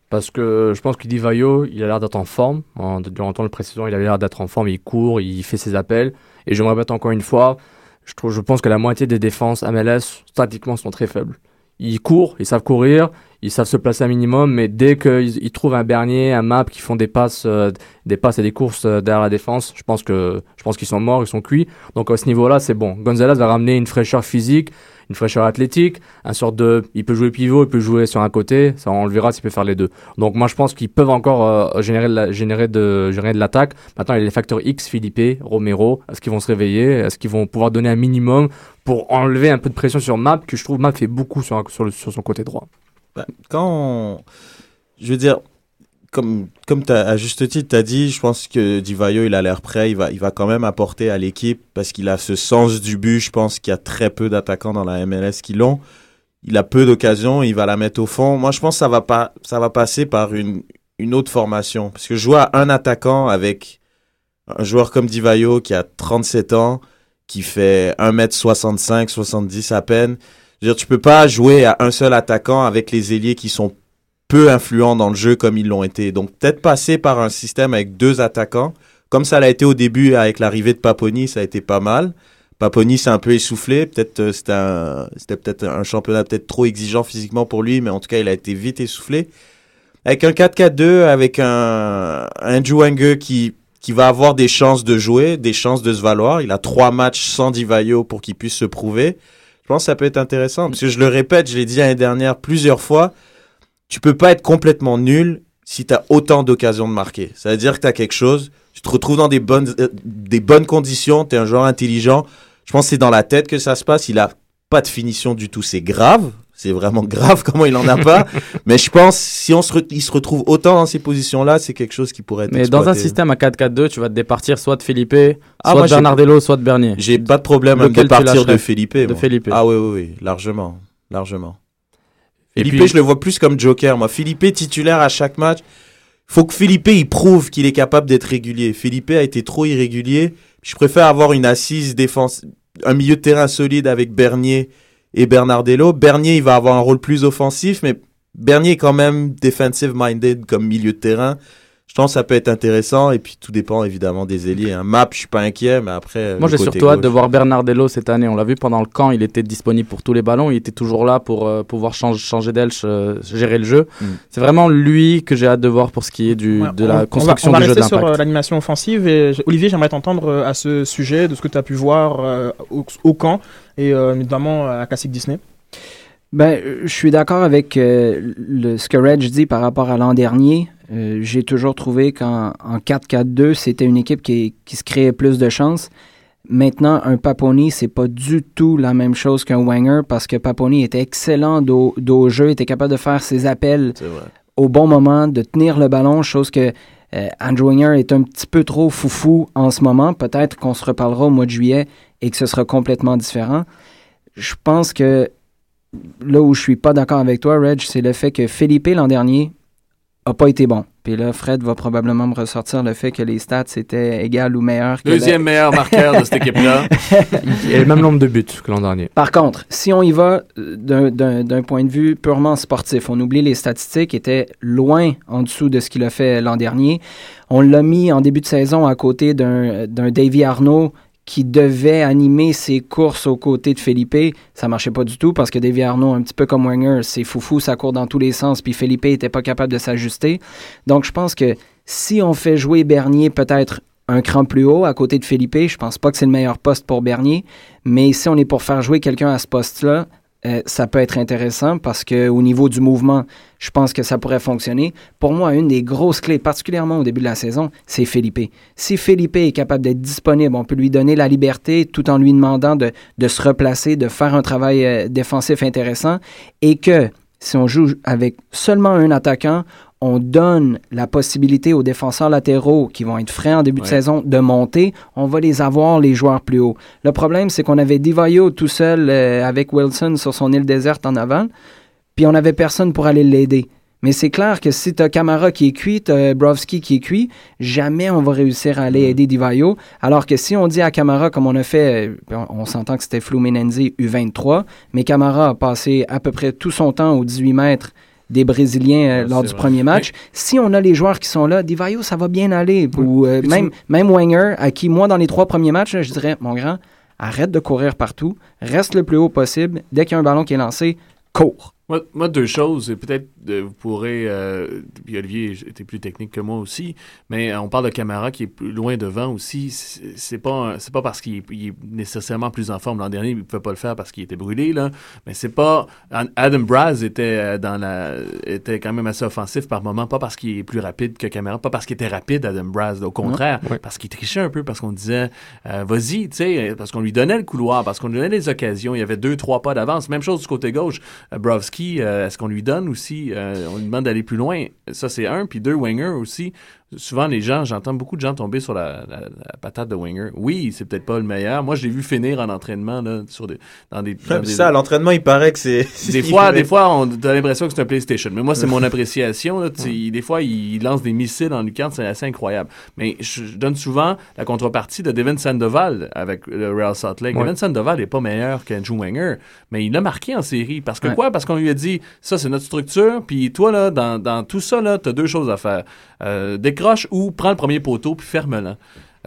Parce que je pense que Divayo, il a l'air d'être en forme. En, durant le précédent, il avait l'air d'être en forme. Il court, il fait ses appels. Et je me répète encore une fois, je, trouve, je pense que la moitié des défenses MLS, statiquement, sont très faibles. Ils courent, ils savent courir, ils savent se placer un minimum, mais dès qu'ils ils trouvent un Bernier, un Map qui font des passes, euh, des passes et des courses euh, derrière la défense, je pense que je pense qu'ils sont morts, ils sont cuits. Donc à ce niveau-là, c'est bon. Gonzalez va ramener une fraîcheur physique, une fraîcheur athlétique, un sorte de, il peut jouer pivot, il peut jouer sur un côté, ça on le verra s'il peut faire les deux. Donc moi je pense qu'ils peuvent encore euh, générer, de générer de, l'attaque. Maintenant il y a les facteurs X, Philippe, Romero, est-ce qu'ils vont se réveiller, est-ce qu'ils vont pouvoir donner un minimum pour enlever un peu de pression sur Map, que je trouve Map fait beaucoup sur, sur, son côté droit? Ben, quand je veux dire comme comme t'as- à juste titre t'as dit je pense que Divayo il a l'air prêt il va il va quand même apporter à l'équipe parce qu'il a ce sens du but je pense qu'il y a très peu d'attaquants dans la MLS qui l'ont. Il a peu d'occasions il va la mettre au fond. Moi je pense que ça va pas ça va passer par une une autre formation. Parce que jouer à un attaquant avec un joueur comme Divayo qui a 37 ans qui fait 1m65 70 à peine je veux dire, tu peux pas jouer à un seul attaquant avec les ailiers qui sont peu influents dans le jeu comme ils l'ont été. Donc peut-être passer par un système avec deux attaquants, comme ça l'a été au début avec l'arrivée de Paponi, ça a été pas mal. Paponi s'est un peu essoufflé, peut-être euh, c'était peut-être un championnat peut-être trop exigeant physiquement pour lui, mais en tout cas il a été vite essoufflé. Avec un 4-4-2, avec un, un Juanger qui qui va avoir des chances de jouer, des chances de se valoir. Il a trois matchs sans Divayo pour qu'il puisse se prouver. Je pense que ça peut être intéressant parce que je le répète, je l'ai dit l'année dernière plusieurs fois, tu peux pas être complètement nul si tu as autant d'occasions de marquer. Ça veut dire que tu as quelque chose, tu te retrouves dans des bonnes, euh, des bonnes conditions, tu es un joueur intelligent. Je pense que c'est dans la tête que ça se passe. Il a pas de finition du tout. C'est grave. C'est vraiment grave comment il en a pas. Mais je pense si on se, re- il se retrouve autant dans ces positions-là, c'est quelque chose qui pourrait être Mais dans un système à 4-4-2, tu vas te départir soit de Felipe, Ah, soit de Bernardello, soit de Bernier. J'ai pas de problème à me départir de Felipe. De moi. Felipe. Ah oui, oui, oui, largement, largement. Et Philippe, puis- je le vois plus comme Joker. Moi, Philippe titulaire à chaque match. Faut que Philippe il prouve qu'il est capable d'être régulier. Philippe a été trop irrégulier. Je préfère avoir une assise défense, un milieu de terrain solide avec Bernier et Bernardello. Bernier, il va avoir un rôle plus offensif, mais Bernier est quand même defensive minded comme milieu de terrain. Je pense que ça peut être intéressant et puis tout dépend évidemment des ailiers. Un map, je suis pas inquiet, mais après. Moi, le j'ai surtout hâte de voir Bernardello cette année. On l'a vu pendant le camp, il était disponible pour tous les ballons. Il était toujours là pour euh, pouvoir changer, changer d'aile, euh, gérer le jeu. Mm. C'est vraiment lui que j'ai hâte de voir pour ce qui est du, Ouais, de on- la on va- construction on va, du jeu rester sur euh, l'animation offensive. Et, Olivier, j'aimerais t'entendre euh, à ce sujet de ce que tu as pu voir euh, au, au camp et euh, notamment à Classic Disney. Ben, euh, je suis d'accord avec euh, le, ce que Reg dit par rapport à l'an dernier. Euh, J'ai toujours trouvé qu'en en 4-4-2, c'était une équipe qui, qui se créait plus de chances. Maintenant, un Paponi, c'est pas du tout la même chose qu'un Wanger parce que Paponi était excellent dos au jeu, était capable de faire ses appels au bon moment, de tenir le ballon, chose que euh, Andrew Winger est un petit peu trop foufou en ce moment. Peut-être qu'on se reparlera au mois de juillet et que ce sera complètement différent. Je pense que là où je suis pas d'accord avec toi, Reg, c'est le fait que Felipe l'an dernier a pas été bon. Puis là, Fred va probablement me ressortir le fait que les stats étaient égales ou la- Deuxième meilleur marqueur de cette équipe-là. Il y a le même nombre de buts que l'an dernier. Par contre, si on y va euh, d'un- point de vue purement sportif, on oublie les statistiques, étaient loin en dessous de ce qu'il a fait l'an dernier. On l'a mis en début de saison à côté d'un d'un Davy Arnaud qui devait animer ses courses aux côtés de Felipe. Ça marchait pas du tout parce que Davy Arnaud, un petit peu comme Wenger, c'est foufou, ça court dans tous les sens, puis Felipe était pas capable de s'ajuster. Donc je pense que si on fait jouer Bernier peut-être un cran plus haut à côté de Felipe, je pense pas que c'est le meilleur poste pour Bernier, mais si on est pour faire jouer quelqu'un à ce poste-là, euh, ça peut être intéressant parce que au niveau du mouvement, je pense que ça pourrait fonctionner. Pour moi, une des grosses clés, particulièrement au début de la saison, c'est Felipe. Si Felipe est capable d'être disponible, on peut lui donner la liberté tout en lui demandant de, se replacer, de faire un travail euh, défensif intéressant et que si on joue avec seulement un attaquant, on donne la possibilité aux défenseurs latéraux qui vont être frais en début de saison de monter. On va les avoir, les joueurs plus hauts. Le problème, c'est qu'on avait Divayo tout seul euh, avec Wilson sur son île déserte en avant, puis on n'avait personne pour aller l'aider. Mais c'est clair que si tu as Camara qui est cuit, tu as Brovski qui est cuit, jamais on va réussir à aller aider Divayo. Alors que si on dit à Camara, comme on a fait, euh, on, on s'entend que c'était Fluminense U23, mais Camara a passé à peu près tout son temps aux 18 mètres des Brésiliens euh, lors du vrai. premier match. Si on a les joueurs qui sont là, Divayo, ça va bien aller. Ou euh, tu- même, même Wenger, à qui, moi, dans les trois premiers matchs, là, je dirais, mon grand, arrête de courir partout, reste le plus haut possible. Dès qu'il y a un ballon qui est lancé, cours. Moi, moi, deux choses, et peut-être euh, vous pourrez, euh, puis Olivier était plus technique que moi aussi, mais euh, on parle de Camara qui est plus loin devant aussi. C'est pas, c'est pas parce qu'il est, nécessairement plus en forme. L'an dernier, il ne pouvait pas le faire parce qu'il était brûlé, là. Mais c'est pas. Adam Braz était euh, dans la, était quand même assez offensif par moment, pas parce qu'il est plus rapide que Camara, pas parce qu'il était rapide, Adam Braz, au contraire, Ouais. parce qu'il trichait un peu, parce qu'on disait, euh, vas-y, tu sais, parce qu'on lui donnait le couloir, parce qu'on lui donnait les occasions. Il y avait deux, trois pas d'avance. Même chose du côté gauche. Euh, Euh, est-ce qu'on lui donne aussi, euh, on lui demande d'aller plus loin? Ça, c'est un. Puis deux, Wenger aussi. Souvent, les gens, j'entends beaucoup de gens tomber sur la, la- la patate de Wenger. Oui, c'est peut-être pas le meilleur. Moi, je l'ai vu finir en entraînement, là, sur des, dans des, dans des- ça, l'entraînement, il paraît que c'est. des fois, des fois, on a l'impression que c'est un PlayStation. Mais moi, c'est mon appréciation. Là, Tu sais, Des fois, il lance des missiles en lucarne, c'est assez incroyable. Mais je, je donne souvent la contrepartie de Devin Sandoval avec le Real Salt Lake. Ouais. Devin Sandoval n'est pas meilleur qu'Andrew Wenger, mais il l'a marqué en série. Parce que Ouais. quoi? Parce qu'on lui a dit, ça, c'est notre structure. Puis toi, là, dans, dans tout ça, tu as deux choses à faire. Euh, décroche ou prends le premier poteau, puis ferme-le.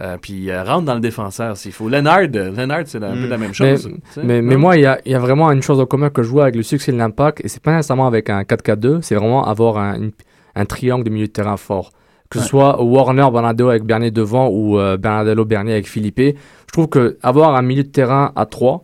Euh, puis euh, rentre dans le défenseur s'il faut. Leonard, Leonard c'est un peu la même Mais, chose. tu sais. mais, mais moi, il y a, y a vraiment une chose en commun que je vois avec le succès de l'impact, et c'est pas nécessairement avec un 4-4-2, c'est vraiment avoir un, une- un triangle de milieu de terrain fort. Que ce Ouais. soit Warner, Bernardo avec Bernier devant ou euh, Bernardello, Bernier avec Philippe, je trouve que avoir un milieu de terrain à 3,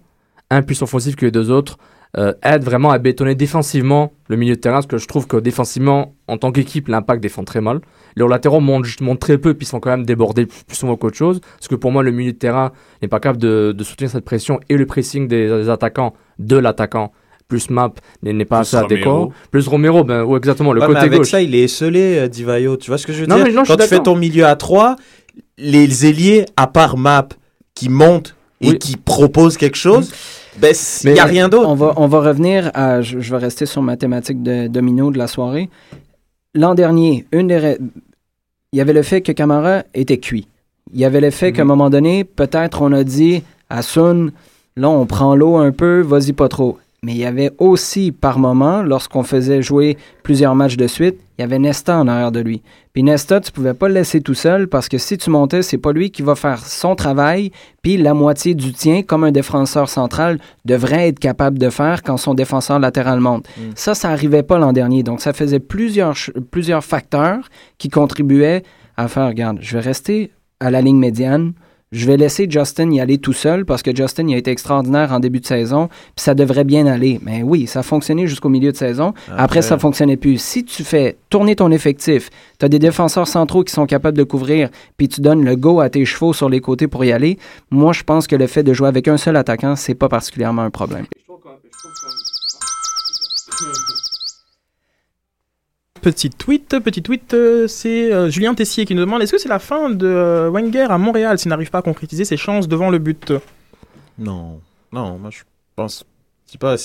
un plus offensif que les deux autres, euh, aide vraiment à bétonner défensivement le milieu de terrain, parce que je trouve que défensivement, en tant qu'équipe, l'impact défend très mal. Les latéraux montent, montent très peu, puis ils sont quand même débordés plus souvent qu'autre chose. Parce que pour moi, le milieu de terrain n'est pas capable de, de soutenir cette pression et le pressing des, des attaquants, de l'attaquant, plus Map, n'est pas Plus assez adéquat. Romero. Plus Romero, ben, ou exactement, le Ouais, mais côté avec gauche. ça, il est esselé, euh, Divayo. Tu vois ce que je veux Non, dire mais non, Quand tu fais ton milieu à 3, les ailiers, à part Map, qui montent et Oui. qui proposent quelque chose, ben, il n'y a rien d'autre. On va, on va revenir à. Je, je vais rester sur ma thématique de domino de la soirée. L'an dernier, une des. Il y avait le fait que Camara était cuit. Il y avait le fait qu'à un Mhm. moment donné, peut-être on a dit à Sun, là, on prend l'eau un peu, vas-y pas trop. Mais il y avait aussi, par moment, lorsqu'on faisait jouer plusieurs matchs de suite, il y avait Nesta en arrière de lui. Puis Nesta, tu pouvais pas le laisser tout seul parce que si tu montais, c'est pas lui qui va faire son travail, puis la moitié du tien, comme un défenseur central, devrait être capable de faire quand son défenseur latéral monte. Ça, ça arrivait pas l'an dernier. Donc, ça faisait plusieurs, plusieurs facteurs qui contribuaient à faire, regarde, je vais rester à la ligne médiane, je vais laisser Justin y aller tout seul parce que Justin il a été extraordinaire en début de saison, puis ça devrait bien aller. Mais oui, ça a fonctionné jusqu'au milieu de saison. Après, Après. ça fonctionnait plus. Si tu fais tourner ton effectif, tu as des défenseurs centraux qui sont capables de couvrir, puis tu donnes le go à tes chevaux sur les côtés pour y aller, moi, je pense que le fait de jouer avec un seul attaquant, c'est pas particulièrement un problème. Petit tweet, petit tweet, euh, c'est euh, Julien Tessier qui nous demande est-ce que c'est la fin de euh, Wenger à Montréal s'il n'arrive pas à concrétiser ses chances devant le but? Non, non, moi je pense. Je pas.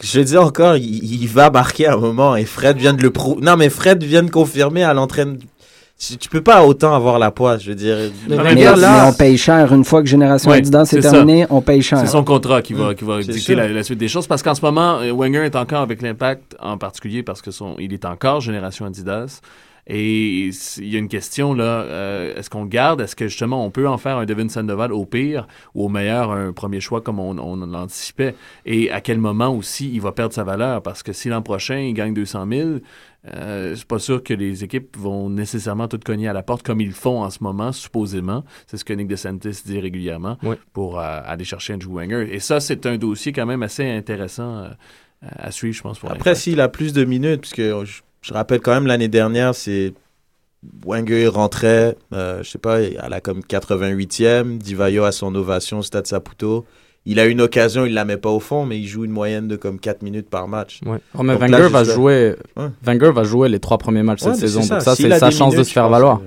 je dis encore, il, va marquer un moment et Fred vient de le prouver. Non, mais Fred vient de confirmer à l'entraînement. Tu, peux pas autant avoir la poisse, je veux dire. Mais, mais on paye cher. Une fois que Génération Ouais, Adidas est ça. terminée, on paye cher. C'est son contrat qui va, qui va dicter la, la suite des choses. Parce qu'en ce moment, euh, Wenger est encore avec l'impact, en particulier parce que son, il est encore génération Adidas. Et il y a une question là, euh, est-ce qu'on le garde? Est-ce que justement on peut en faire un Devin Sandoval au pire ou au meilleur un premier choix comme on, on l'anticipait? Et à quel moment aussi il va perdre sa valeur? Parce que si l'an prochain il gagne 200 000, euh, c'est pas sûr que les équipes vont nécessairement toutes cogner à la porte comme ils le font en ce moment, supposément. C'est ce que Nick DeSantis dit régulièrement Oui. pour euh, aller chercher Andrew Wenger. Et ça, c'est un dossier quand même assez intéressant euh, à suivre, je pense. Pour Après, s'il a plus de minutes, parce que je, je rappelle quand même l'année dernière, c'est Wenger rentrait, euh, je sais pas, à la comme 88e, Divayo a son ovation au Stade Saputo. Il a une occasion, il la met pas au fond, mais il joue une moyenne de comme 4 minutes par match. Ouais. Oh, mais Wenger là, va jouer. Ouais. Wenger va jouer les trois premiers matchs Ouais, cette saison. Donc ça. c'est sa chance de se faire valoir. que-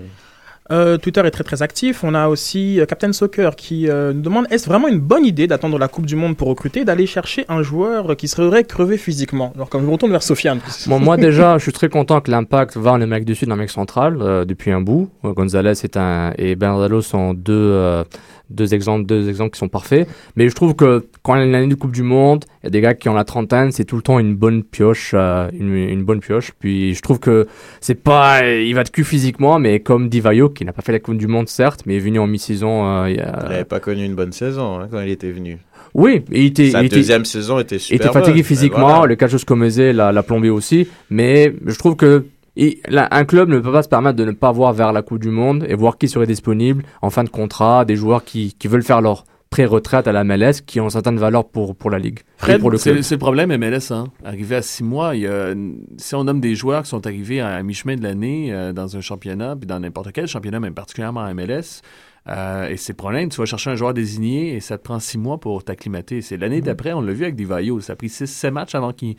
Euh, Twitter est très très actif. On a aussi euh, Captain Soccer qui euh, nous demande est-ce vraiment une bonne idée d'attendre la Coupe du Monde pour recruter, d'aller chercher un joueur qui serait crevé physiquement? Alors, comme je retourne vers Sofiane. Moi déjà, je suis très content que l'Impact va en Amérique du Sud, Amérique centrale, euh, depuis un bout. Gonzalez est un, et Bernardo sont deux, deux, exemples, deux exemples qui sont parfaits. Mais je trouve que quand il y a une année de Coupe du Monde, y a des gars qui ont la trentaine, c'est tout le temps une bonne pioche, euh, une, une bonne pioche. Puis je trouve que c'est pas, il va de cul physiquement, mais comme Divayo, qui n'a pas fait la Coupe du Monde certes, mais est venu en mi-saison. euh, il Il n'avait pas connu une bonne saison hein, quand il était venu. Oui, et il était, Sa il était- deuxième saison était il super était fatigué bonne, physiquement, voilà. le catch Comezé l'a l'a plombé aussi, mais je trouve que il- là, un club ne peut pas se permettre de ne pas voir vers la Coupe du Monde et voir qui serait disponible en fin de contrat, des joueurs qui, qui veulent faire leur pré-retraite à la MLS, qui ont certaines valeurs pour, pour la Ligue pour le. C'est c'est le problème MLS, hein. Arrivé à six mois, il y a, si on nomme des joueurs qui sont arrivés à, à mi-chemin de l'année euh, dans un championnat, puis dans n'importe quel championnat, même particulièrement en MLS, euh, et c'est le problème, tu vas chercher un joueur désigné et ça te prend six mois pour t'acclimater. C'est l'année d'après, on l'a vu avec Divayo, ça a pris six, sept matchs avant qu'il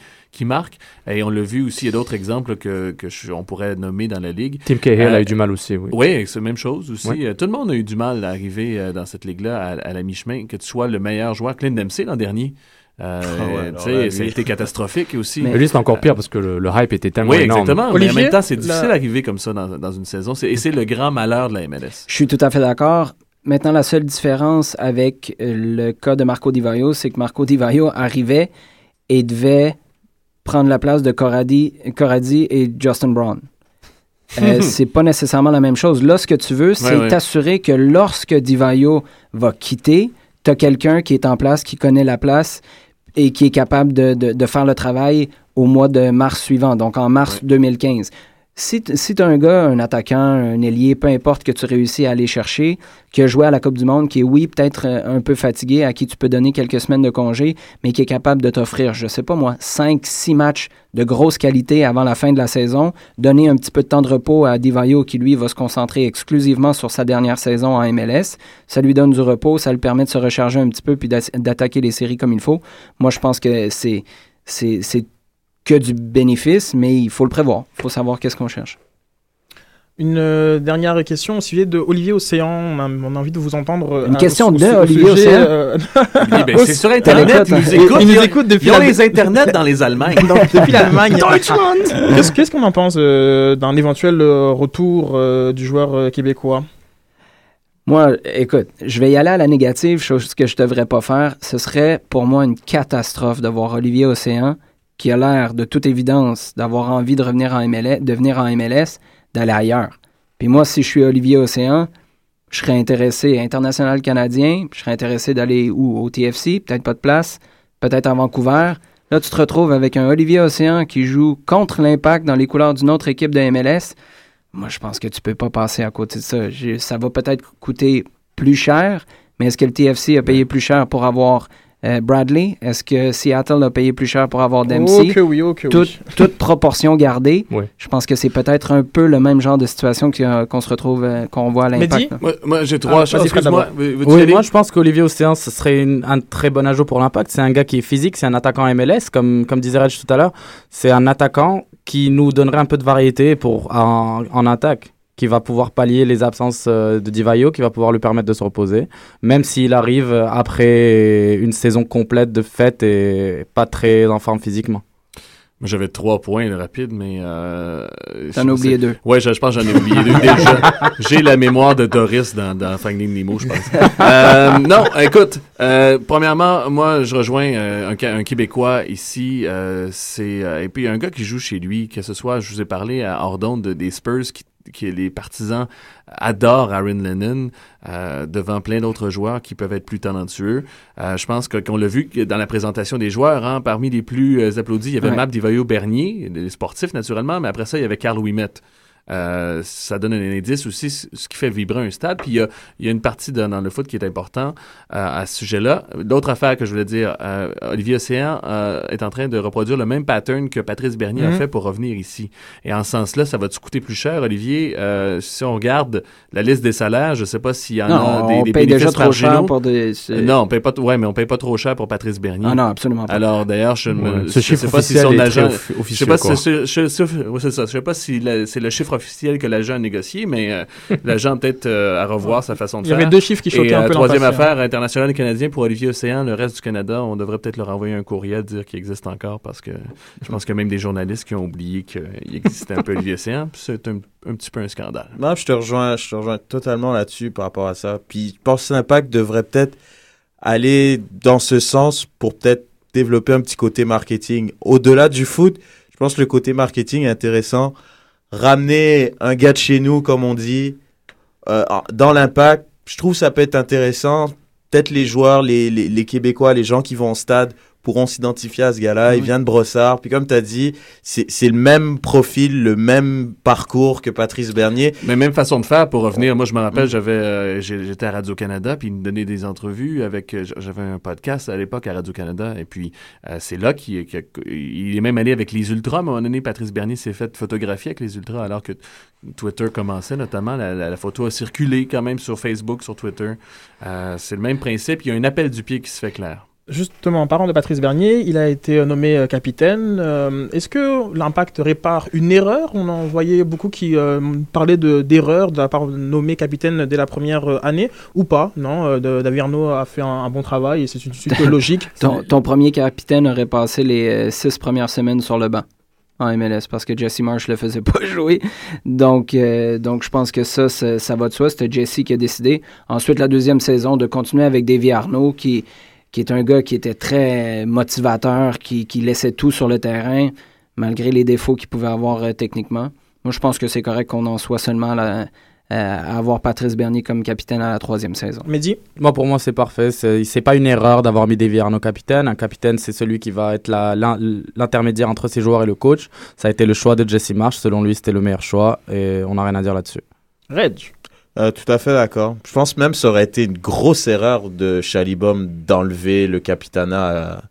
marque, et on l'a vu aussi, il y a d'autres exemples que, que je- on pourrait nommer dans la Ligue. Tim Cahill Euh, a eu du mal aussi, oui. Oui, c'est la même chose aussi. Oui. Euh, tout le monde a eu du mal à arriver euh, dans cette ligue-là à, à la mi-chemin, que tu sois le meilleur joueur. Clint Dempsey l'an dernier, euh, Ah ouais, ça a été catastrophique aussi. Mais lui, c'est encore pire parce que le, le hype était tellement Oui, énorme. exactement. mais en Olivier, même temps, c'est difficile d'arriver comme ça dans, dans une saison. Et c'est le grand malheur de la MLS. Je suis tout à fait d'accord. Maintenant, la seule différence avec euh, le cas de Marco Di Vaio, c'est que Marco Di Vaio arrivait et devait prendre la place de Corradi, Corradi et Justin Brown. Euh, c'est pas nécessairement la même chose. Là, ce que tu veux, c'est ouais. t'assurer que lorsque Di Vaio va quitter, tu as quelqu'un qui est en place, qui connaît la place et qui est capable de, de- de faire le travail au mois de mars suivant, donc en mars 2015. Si, si tu un gars, un attaquant, un ailier, peu importe que tu réussis à aller chercher, qui a joué à la Coupe du Monde, qui est, oui, peut-être euh, un peu fatigué, à qui tu peux donner quelques semaines de congé, mais qui est capable de t'offrir, je sais pas moi, 5, 6 matchs de grosse qualité avant la fin de la saison, donner un petit peu de temps de repos à Divayo, qui lui va se concentrer exclusivement sur sa dernière saison en MLS. Ça lui donne du repos, ça lui permet de se recharger un petit peu puis d'attaquer les séries comme il faut. Moi, je pense que c'est c'est que du bénéfice, mais il faut le prévoir. Il faut savoir qu'est-ce qu'on cherche. Une euh, dernière question au sujet de Olivier Océan. On a, on a envie de vous entendre. euh, Une question de Olivier sujet, Océan? euh, ben, c'est sur Internet, ils nous écoutent. Il nous ils ont- écoute depuis Ils ont la- les Internets dans les Allemagnes. Donc, depuis l'Allemagne. Qu'est-ce qu'est-ce qu'on en pense euh, d'un éventuel retour euh, du joueur euh, québécois? Moi, écoute, je vais y aller à la négative, chose que je devrais pas faire. Ce serait pour moi une catastrophe de voir Olivier Océan, qui a l'air de toute évidence d'avoir envie de revenir en MLS, de venir en MLS, d'aller ailleurs. Puis moi, si je suis Olivier Océan, je serais intéressé international canadien, je serais intéressé d'aller où? Au TFC, peut-être pas de place, peut-être à Vancouver. Là, tu te retrouves avec un Olivier Océan qui joue contre l'impact dans les couleurs d'une autre équipe de MLS. Moi, je pense que tu peux pas passer à côté de ça. Ça va peut-être coûter plus cher, mais est-ce que le TFC a payé plus cher pour avoir euh, Bradley? Est-ce que Seattle a payé plus cher pour avoir Dempsey? Oh que oui, oh que Toute, oui. toute proportion gardée. Oui. Je pense que c'est peut-être un peu le même genre de situation euh, qu'on se retrouve, euh, qu'on voit à Mehdi? l'impact. Moi, moi, j'ai trois Ah, choses. veux-tu Oui, moi je pense qu'Olivier Océan, ce serait une- un très bon ajout pour l'impact. C'est un gars qui est physique, c'est un attaquant MLS, comme, comme disait Reg tout à l'heure. C'est un attaquant qui nous donnerait un peu de variété pour, en, en attaque. Qui va pouvoir pallier les absences euh, de Divayo, qui va pouvoir lui permettre de se reposer, même s'il arrive après une saison complète de fête et pas très en forme physiquement. Moi, j'avais trois points rapides, mais. Euh, T'en as oublié deux. Ouais, je, je pense que j'en ai oublié deux déjà. J'ai la mémoire de Doris dans, dans Finding Nemo, je pense. Euh, non, écoute, euh, premièrement, moi, je rejoins euh, un, Québécois ici. euh, c'est euh, et puis un gars qui joue chez lui, que ce soit, je vous ai parlé à Ordon de, des Spurs qui qui les partisans adorent Aaron Lennon euh, devant plein d'autres joueurs qui peuvent être plus talentueux. Euh, je pense que- qu'on l'a vu que dans la présentation des joueurs, hein, parmi les plus euh, applaudis, il y avait Ouais. Map Divayo Bernier, les sportifs naturellement, mais après ça, il y avait Carl Ouimet. Euh, ça donne un indice aussi, ce qui fait vibrer un stade. Puis il y a, y a une partie de- dans le foot qui est important euh, à ce sujet-là. L'autre affaire que je voulais dire, euh, Olivier Océan euh, est en train de reproduire le même pattern que Patrice Bernier a Mhm. fait pour revenir ici. Et en ce sens-là, ça va te coûter plus cher, Olivier? Euh, si on regarde la liste des salaires, je sais pas s'il y en Non, a des, on des paye déjà trop cher pour des. Non, on paye pas. Ouais, mais on paye pas trop cher pour Patrice Bernier. Ah non, absolument pas. Alors d'ailleurs, je ne Ouais, sais pas si son agent. Je. Je sais pas si c'est le chiffre officiel que l'agent a négocié, mais euh, l'agent a peut-être euh, à revoir sa façon de Il y faire. avait deux chiffres qui choquaient Et, un euh, peu Troisième affaire, international canadien pour Olivier Océan, le reste du Canada, on devrait peut-être leur envoyer un courriel dire qu'il existe encore parce que je pense qu'il y a même des journalistes qui ont oublié qu'il existait un peu Olivier Océan. puis C'est un, un petit peu un scandale. Non, je te rejoins, je te rejoins totalement là-dessus par rapport à ça. Puis je pense que l'impact devrait peut-être aller dans ce sens pour peut-être développer un petit côté marketing. Au-delà du foot, je pense que le côté marketing est intéressant. Ramener un gars de chez nous, comme on dit, euh, dans l'impact, je trouve ça peut être intéressant. Peut-être les joueurs, les, les Québécois, les gens qui vont au stade pourront s'identifier à ce gars-là. Il vient de Brossard. Puis comme tu as dit, c'est le même profil, le même parcours que Patrice Bernier. Mais même façon de faire pour revenir. Moi, je me rappelle, j'avais, euh, j'étais à Radio Canada, puis ils me donnaient des entrevues avec. euh, j'avais un podcast à l'époque à Radio Canada, et puis euh, c'est là qu'il il est même allé avec les ultras. À un moment donné, Patrice Bernier s'est fait photographier avec les ultras, alors que Twitter commençait notamment. La, la- la photo a circulé quand même sur Facebook, sur Twitter. Euh, c'est le même principe. Il y a un appel du pied qui se fait clair. Justement, en parlant de Patrice Bernier, il a été nommé euh, capitaine. Euh, Est-ce que l'impact répare une erreur? On en voyait beaucoup qui euh, parlaient de- d'erreur de la part de nommé capitaine dès la première année, ou pas Non, David Arnaud a fait un, un bon travail et c'est une suite logique. Ton, ton premier capitaine aurait passé les six premières semaines sur le banc en MLS parce que Jesse Marsh le faisait pas jouer. Donc, euh, donc je pense que ça, ça, ça va de soi. C'était Jesse qui a décidé. Ensuite, la deuxième saison, de continuer avec Davy Arnaud qui, qui est un gars qui était très motivateur, qui, qui laissait tout sur le terrain malgré les défauts qu'il pouvait avoir euh, techniquement. Moi, je pense que c'est correct qu'on en soit seulement là, euh, à avoir Patrice Bernier comme capitaine à la troisième saison. Mehdi Moi, pour moi, c'est parfait. C'est pas une erreur d'avoir mis Davy Arnaud capitaine. Un capitaine, c'est celui qui va être l'intermédiaire entre ses joueurs et le coach. Ça a été le choix de Jesse Marsh. Selon lui, c'était le meilleur choix et on n'a rien à dire là-dessus. Reg Euh, tout à fait d'accord. Je pense même que ça aurait été une grosse erreur de Chalibom d'enlever le capitanat, à-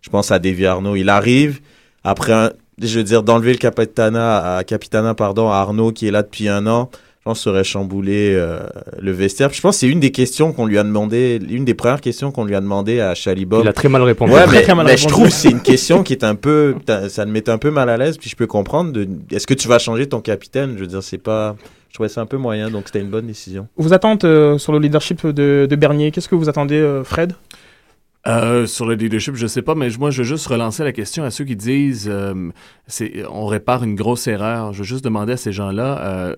je pense, à Davy Arnaud. Il arrive, après un, je veux dire, d'enlever le capitanat à, capitanat, pardon, à Arnaud qui est là depuis un an. Je pense que ça aurait chamboulé euh, le vestiaire. Je pense que c'est une des questions qu'on lui a demandé, une des premières questions qu'on lui a demandé à Chalibom. Il a très mal répondu. Ouais, mais, très mal mais je trouve que c'est une question qui est un peu, ça me met un peu mal à l'aise, puis je peux comprendre. de- Est-ce que tu vas changer ton capitaine? Je veux dire, c'est pas, je trouvais ça un peu moyen, donc c'était une bonne décision. Vos attentes euh, sur le leadership de, de Bernier, qu'est-ce que vous attendez, euh, Fred? Euh, sur le leadership, je sais pas, mais moi, je veux juste relancer la question à ceux qui disent euh, c'est, on répare une grosse erreur. Je veux juste demander à ces gens-là, euh,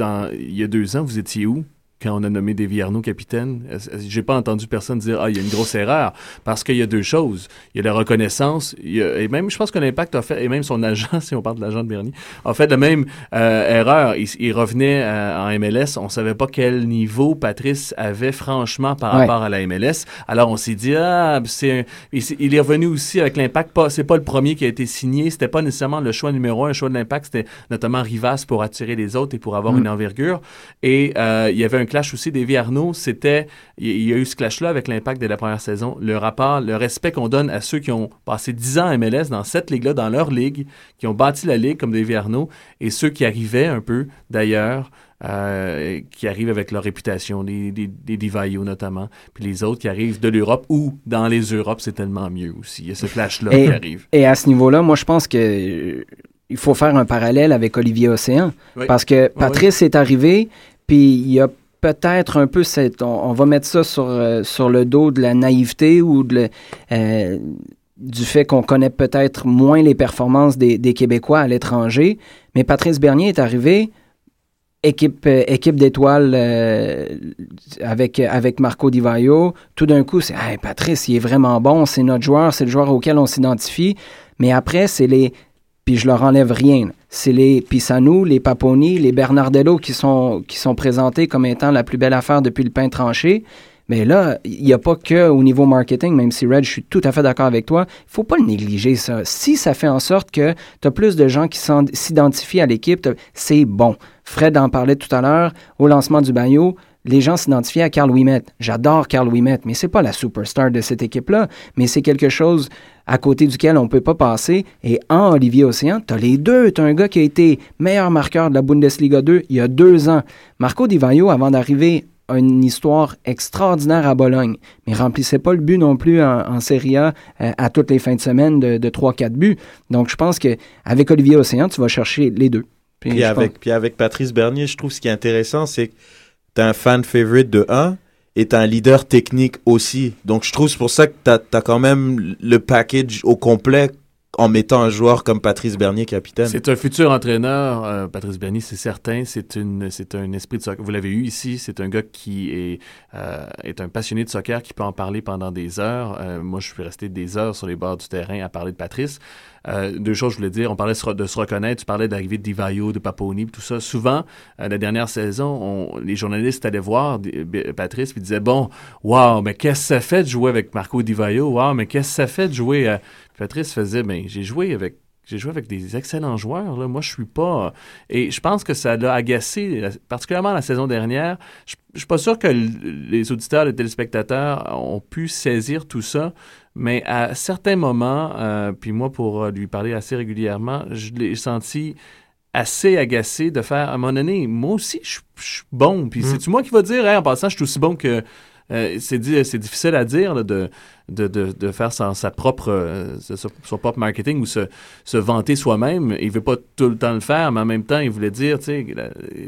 dans, il y a deux ans, vous étiez où? Quand on a nommé Davy Arnaud capitaine? J'ai pas entendu personne dire Ah, il y a une grosse erreur. Parce qu'il y a deux choses. Il y a la reconnaissance, il y a- et même, je pense que l'Impact a fait, et même son agent, si on parle de l'agent de Bernier, a fait la même euh, erreur. Il, il revenait euh, en MLS, on savait pas quel niveau Patrice avait franchement par Ouais. rapport à la MLS. Alors on s'est dit ah c'est il est revenu aussi avec l'impact pas c'est pas le premier qui a été signé, c'était pas nécessairement le choix numéro un, le choix de l'impact c'était notamment Rivas pour attirer les autres et pour avoir Mm. une envergure et euh, il y avait un clash aussi Davy Arnaud, c'était il y a eu ce clash là avec l'impact de la première saison, le rapport, le respect qu'on donne à ceux qui ont passé 10 ans en MLS dans cette ligue là dans leur ligue, qui ont bâti la ligue comme Davy Arnaud et ceux qui arrivaient un peu d'ailleurs euh, qui arrivent avec leur réputation, des, des, des Divayo notamment, puis les autres qui arrivent de l'Europe ou dans les Europes, c'est tellement mieux aussi. Il y a ce flash-là qui arrive. et à ce niveau-là, moi, je pense que euh, il faut faire un parallèle avec Olivier Océan. Oui. Parce que oui. Patrice est arrivé, puis il y a peut-être un peu. On, va mettre ça sur, euh, sur le dos de la naïveté ou euh, du fait qu'on connaît peut-être moins les performances des, Québécois à l'étranger. Mais Patrice Bernier est arrivé, équipe, euh, équipe d'étoiles avec, avec Marco Di Vaio. Tout d'un coup, c'est Hey, Patrice, il est vraiment bon, c'est notre joueur, c'est le joueur auquel on s'identifie. Mais après, c'est les. Puis je leur enlève rien. C'est les Pissanou, les Paponi, les Bernardello qui sont, qui sont présentés comme étant la plus belle affaire depuis le pain tranché. Mais là, il n'y a pas que au niveau marketing, même si Red, je suis tout à fait d'accord avec toi, il faut pas le négliger, ça. Si ça fait en sorte que tu as plus de gens qui s'identifient à l'équipe, c'est bon. Fred en parlait tout à l'heure, au lancement du Bayo, les gens s'identifiaient à Carl Ouimet. J'adore Carl Ouimet, mais c'est pas la superstar de cette équipe-là, mais c'est quelque chose à côté duquel on peut pas passer. Et en Olivier Océan, tu as les deux. Tu as un gars qui a été meilleur marqueur de la Bundesliga 2 il y a deux ans. Marco Di Vaio, avant d'arriver a une histoire extraordinaire à Bologne, mais remplissait pas le but non plus en, en Serie A euh, à toutes les fins de semaine de, de 3-4 buts. Donc je pense que avec Olivier Océan, tu vas chercher les deux. Puis Puis je avec, pense- puis avec Patrice Bernier, je trouve ce qui est intéressant, c'est que t'as un fan favorite de 1 et t'as un leader technique aussi. Donc je trouve c'est pour ça que t'as as quand même le package au complet en mettant un joueur comme Patrice Bernier capitaine. C'est un futur entraîneur, euh, Patrice Bernier, c'est certain. C'est un esprit de soccer. Vous l'avez eu ici. C'est un gars qui est, euh, est un passionné de soccer, qui peut en parler pendant des heures. Euh, moi, je suis resté des heures sur les bords du terrain à parler de Patrice. Euh, deux choses, je voulais dire. On parlait de se- reconnaître. Tu parlais d'arrivée de Divayo, de Paponi, tout ça. Souvent, euh, la dernière saison, on- les journalistes allaient voir Patrice puis disaient bon, wow, mais qu'est-ce que ça fait de jouer avec Marco Divayo? Wow, mais qu'est-ce que ça fait de jouer euh, Patrice faisait ben j'ai joué avec j'ai joué avec des excellents joueurs. Là. Moi, je suis pas. Et je pense que ça l'a agacé, particulièrement la saison dernière. Je, je suis pas sûr que les auditeurs, les téléspectateurs ont pu saisir tout ça, mais à certains moments, euh, puis moi, pour euh, lui parler assez régulièrement, je l'ai senti assez agacé de faire à un moment donné, moi aussi, je suis bon. Puis c'est-tu moi qui va dire, Hey, en passant, je suis aussi bon que. euh, c'est difficile à dire là, de, de, de, de faire sa, sa propre, euh, son propre marketing ou se, se vanter soi-même. Il veut pas tout le temps le faire, mais en même temps, il voulait dire, tu sais,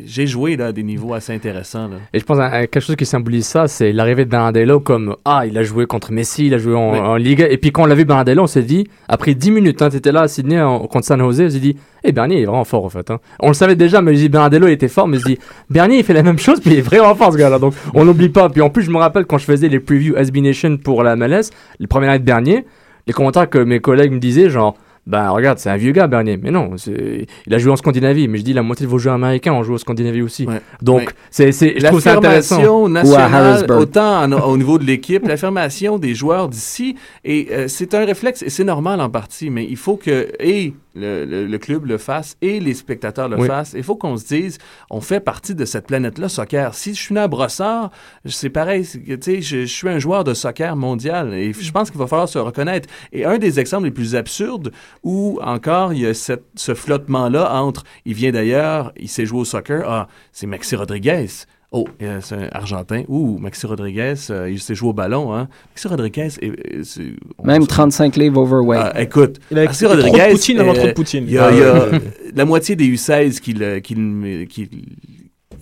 j'ai joué là, à des niveaux assez intéressants. Là. Et je pense à, quelque chose qui symbolise ça, c'est l'arrivée de Bernardello comme Ah, il a joué contre Messi, il a joué en, Oui. en Ligue. Et puis quand on l'a vu Bernardello, on s'est dit, après 10 minutes, hein, tu étais là à Sydney en- contre San Jose, on s'est dit, eh Bernier il est vraiment fort en fait. hein. On le savait déjà, mais je dis Bernardello il était fort, mais je dis, Bernier il fait la même chose, puis il est vraiment fort ce gars-là. Donc on n'oublie pas. Puis en plus, je me rappelle quand je faisais les previews SB Nation pour la MLS, premières années de Bernier, les commentaires que mes collègues me disaient, genre, ben regarde, c'est un vieux gars Bernier. Mais non, il a joué en Scandinavie. Mais je dis, la moitié de vos joueurs américains ont joué en Scandinavie aussi. Ouais. Donc Ouais. c'est, je trouve ça intéressant. Nationale, Harrisburg. autant en- au niveau de l'équipe, l'affirmation des joueurs d'ici, et euh, c'est un réflexe, et c'est normal en partie, mais il faut que et le, le- le club le fasse et les spectateurs le Oui. fassent. Il faut qu'on se dise, on fait partie de cette planète-là, soccer. Si je suis né à Brossard, c'est pareil, je, je suis un joueur de soccer mondial, et je pense qu'il va falloir se reconnaître. Et un des exemples les plus absurdes, où encore il y a cette- ce flottement-là entre, il vient d'ailleurs, il sait jouer au soccer, ah, c'est Maxi Rodriguez. Oh, euh, c'est un Argentin. Ouh, Maxi Rodriguez, euh, il sait jouer au ballon. Hein? Maxi Rodriguez, est- est- c'est- on- Même 35 livres overweight. Ah, écoute, Il a Maxi trop de Rodriguez, poutine avant euh, trop de poutine. Il y a, il y a la moitié des U16 qui, le- qui, le- qui,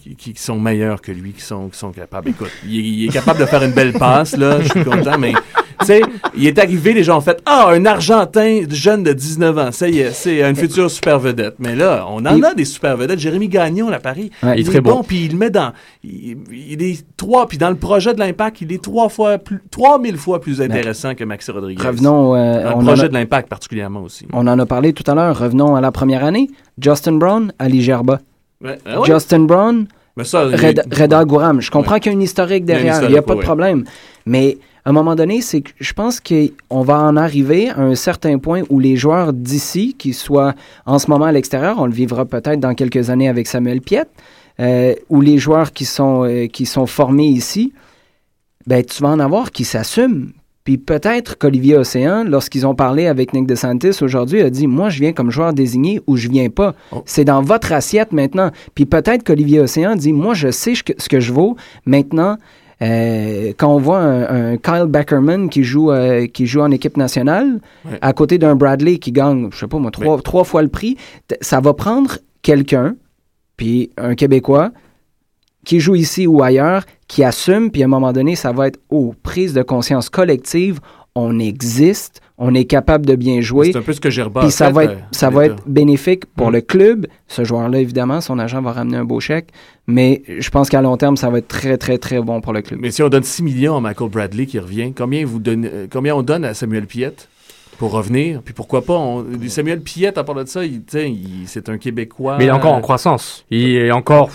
qui, qui sont meilleurs que lui, qui sont, qui sont capables. Écoute, il est, il est capable de faire une belle passe, là, je suis content, mais sais, il est arrivé, les gens ont fait Ah, un Argentin jeune de 19 ans, ça y est, c'est une future super vedette. Mais là, on en Il- a des super vedettes. Jérémy Gagnon, à Paris, Ouais, il, il est très bon, puis il le met dans. Il, il est trois, puis dans le projet de l'Impact, il est trois fois plus, 3000 fois plus intéressant que Maxi Rodriguez. Revenons, euh, Dans le projet a- de l'Impact, particulièrement aussi. On en a parlé tout à l'heure. Revenons à la première année. Justin Brown, Ali Gerba. Ouais, ah ouais. Justin Brown, Reda, Reda Gouram. Je comprends qu'il y a une historique a derrière. Il n'y a historique, pas de problème. Mais à un moment donné, c'est que je pense qu'on va en arriver à un certain point où les joueurs d'ici, qui soient en ce moment à l'extérieur, on le vivra peut-être dans quelques années avec Samuel Piette, euh, ou les joueurs qui sont, euh, qui sont formés ici, ben, tu vas en avoir qui s'assument. Puis peut-être qu'Olivier Océan, lorsqu'ils ont parlé avec Nick DeSantis aujourd'hui, a dit Moi, je viens comme joueur désigné ou je viens pas. Oh. C'est dans votre assiette maintenant. Puis peut-être qu'Olivier Océan dit Moi, je sais ce que, ce que je vaux. Maintenant, Euh, quand on voit un, un Kyle Beckerman qui joue, euh, qui joue en équipe nationale, Ouais. à côté d'un Bradley qui gagne, je sais pas moi, trois, trois fois le prix, ça va prendre quelqu'un, puis un Québécois, qui joue ici ou ailleurs, qui assume, puis à un moment donné, ça va être, oh, prise de conscience collective, on existe, on est capable de bien jouer. C'est un peu ce que Gerba Puis a ça fait, va être, euh, ça va être bénéfique pour Mm. le club. Ce joueur-là, évidemment, son agent va ramener un beau chèque. Mais je pense qu'à long terme, ça va être très, très, très bon pour le club. Mais si on donne 6 millions à Michael Bradley qui revient, combien, vous donne, euh, combien on donne à Samuel Piette pour revenir? Puis pourquoi pas? on- Samuel Piette, à part de ça, il, tu sais, il- c'est un Québécois. Mais il est encore en croissance. Il est encore.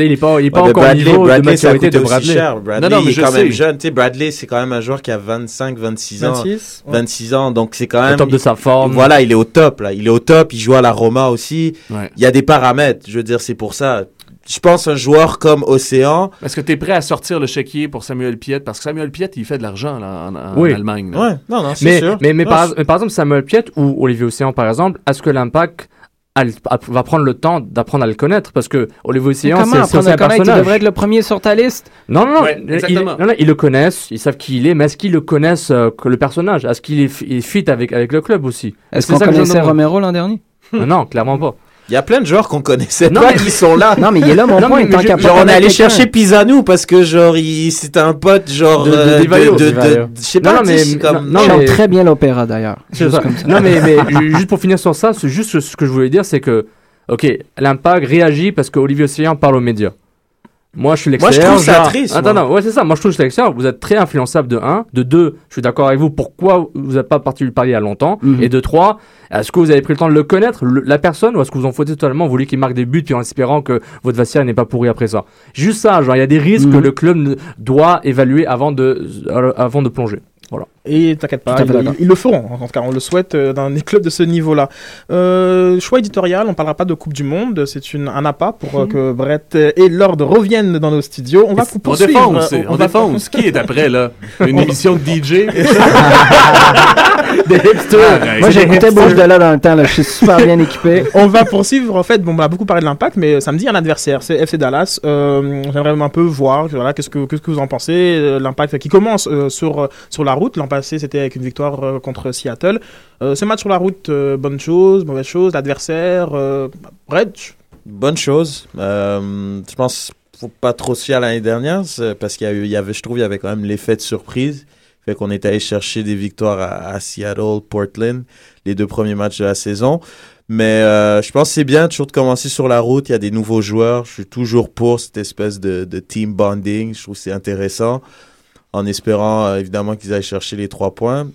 Sais, il est pas, il est pas Ouais, encore Bradley, au niveau Bradley, de maturité de Bradley. cher. Bradley, Non, non, mais il est je quand même jeune. Tu sais, Bradley, c'est quand même un joueur qui a 25, 26 ans. 26. ouais. 26 ans, donc c'est quand Au même. top de sa forme. Voilà, il est au top, là. Il est au top, il joue à la Roma aussi. Ouais. Il y a des paramètres, je veux dire, c'est pour ça. Je pense un joueur comme Océan. Est-ce que tu es prêt à sortir le chéquier pour Samuel Piette? Parce que Samuel Piette, il fait de l'argent là, en, en Oui. Allemagne. là. Ouais, non, non, c'est Mais, sûr. mais, mais, Non, par, mais par exemple, Samuel Piet ou Olivier Océan, par exemple, est-ce que l'impact a- va prendre le temps d'apprendre à le connaître Parce que Olivier Océan, c'est apprendre à connaître? Il personnage. devrait être le premier sur ta liste. Non, non, non, Ouais, il- exactement. non, non, ils le connaissent, ils savent qui il est, mais est-ce qu'ils le connaissent, euh, que le personnage? Est-ce qu'il est, fi- il est fit avec, avec le club aussi? Est-ce qu'on connaissait. Romero l'an dernier? Non, Non, clairement pas. Il y a plein de joueurs qu'on connaissait Non, pas mais- qui sont là. Non, mais il est là, mon Non, point. tant je- Genre, on est allé chercher Pisanou parce que, genre, il, c'était un pote, genre, De- de- euh, de, je sais Non, pas, non, mais- comme, non, mais- très bien l'opéra, d'ailleurs. Non, mais, mais ju- juste pour finir sur ça, c'est juste ce que je voulais dire, c'est que, ok, l'impact réagit parce que Olivier Océan parle aux médias. Moi, je suis Moi, je l'extérieur. trouve ça triste, Attends, non, ouais, c'est ça. Moi, je trouve que c'est l'extérieur. Vous êtes très influençable de 1. De 2, je suis d'accord avec vous. Pourquoi vous n'êtes pas parti lui parler il y a longtemps? Mhm. Et de 3, est-ce que vous avez pris le temps de le connaître, le- la personne, ou est-ce que vous en foutez totalement Vous voulez qu'il marque des buts puis en espérant que votre vestiaire n'est pas pourri après ça? Juste ça, genre, il y a des risques Mhm. que le club ne- doit évaluer avant de, euh, avant de plonger. Voilà. Et t'inquiète pas, ils, le feront. En tout cas, on le souhaite euh, dans des clubs de ce niveau-là. Euh, choix éditorial, on parlera pas de Coupe du Monde. C'est un appât pour euh, que Brett et Lord reviennent dans nos studios. On va On poursuivre. défonce, euh, on, va- défonce. Qui est après, là? Une émission de DJ? Des hipsters Arrête. Moi, j'écoutais Bouge de là dans le temps. Là. Je suis super bien équipé. On va poursuivre. En fait, bon, on a beaucoup parlé de l'impact, mais samedi, un adversaire, c'est FC Dallas. Euh, J'aimerais un peu voir, voilà, qu'est-ce que, qu'est-ce que vous en pensez. Euh, L'impact qui commence euh, sur, euh, sur la route. L'an passé, c'était avec une victoire euh, contre Seattle. Euh, ce match sur la route, euh, bonne chose, mauvaise chose. L'adversaire, euh, Brett, Bonne chose. Euh, je pense faut pas trop se fier l'année dernière parce qu'il y, y avait, je trouve, il y avait quand même l'effet de surprise. Fait qu'on est allé chercher des victoires à, Seattle, Portland, les deux premiers matchs de la saison. Mais euh, je pense c'est bien toujours de commencer sur la route. Il y a des nouveaux joueurs. Je suis toujours pour cette espèce de, team bonding. Je trouve c'est intéressant. En espérant euh, évidemment qu'ils aillent chercher les trois points.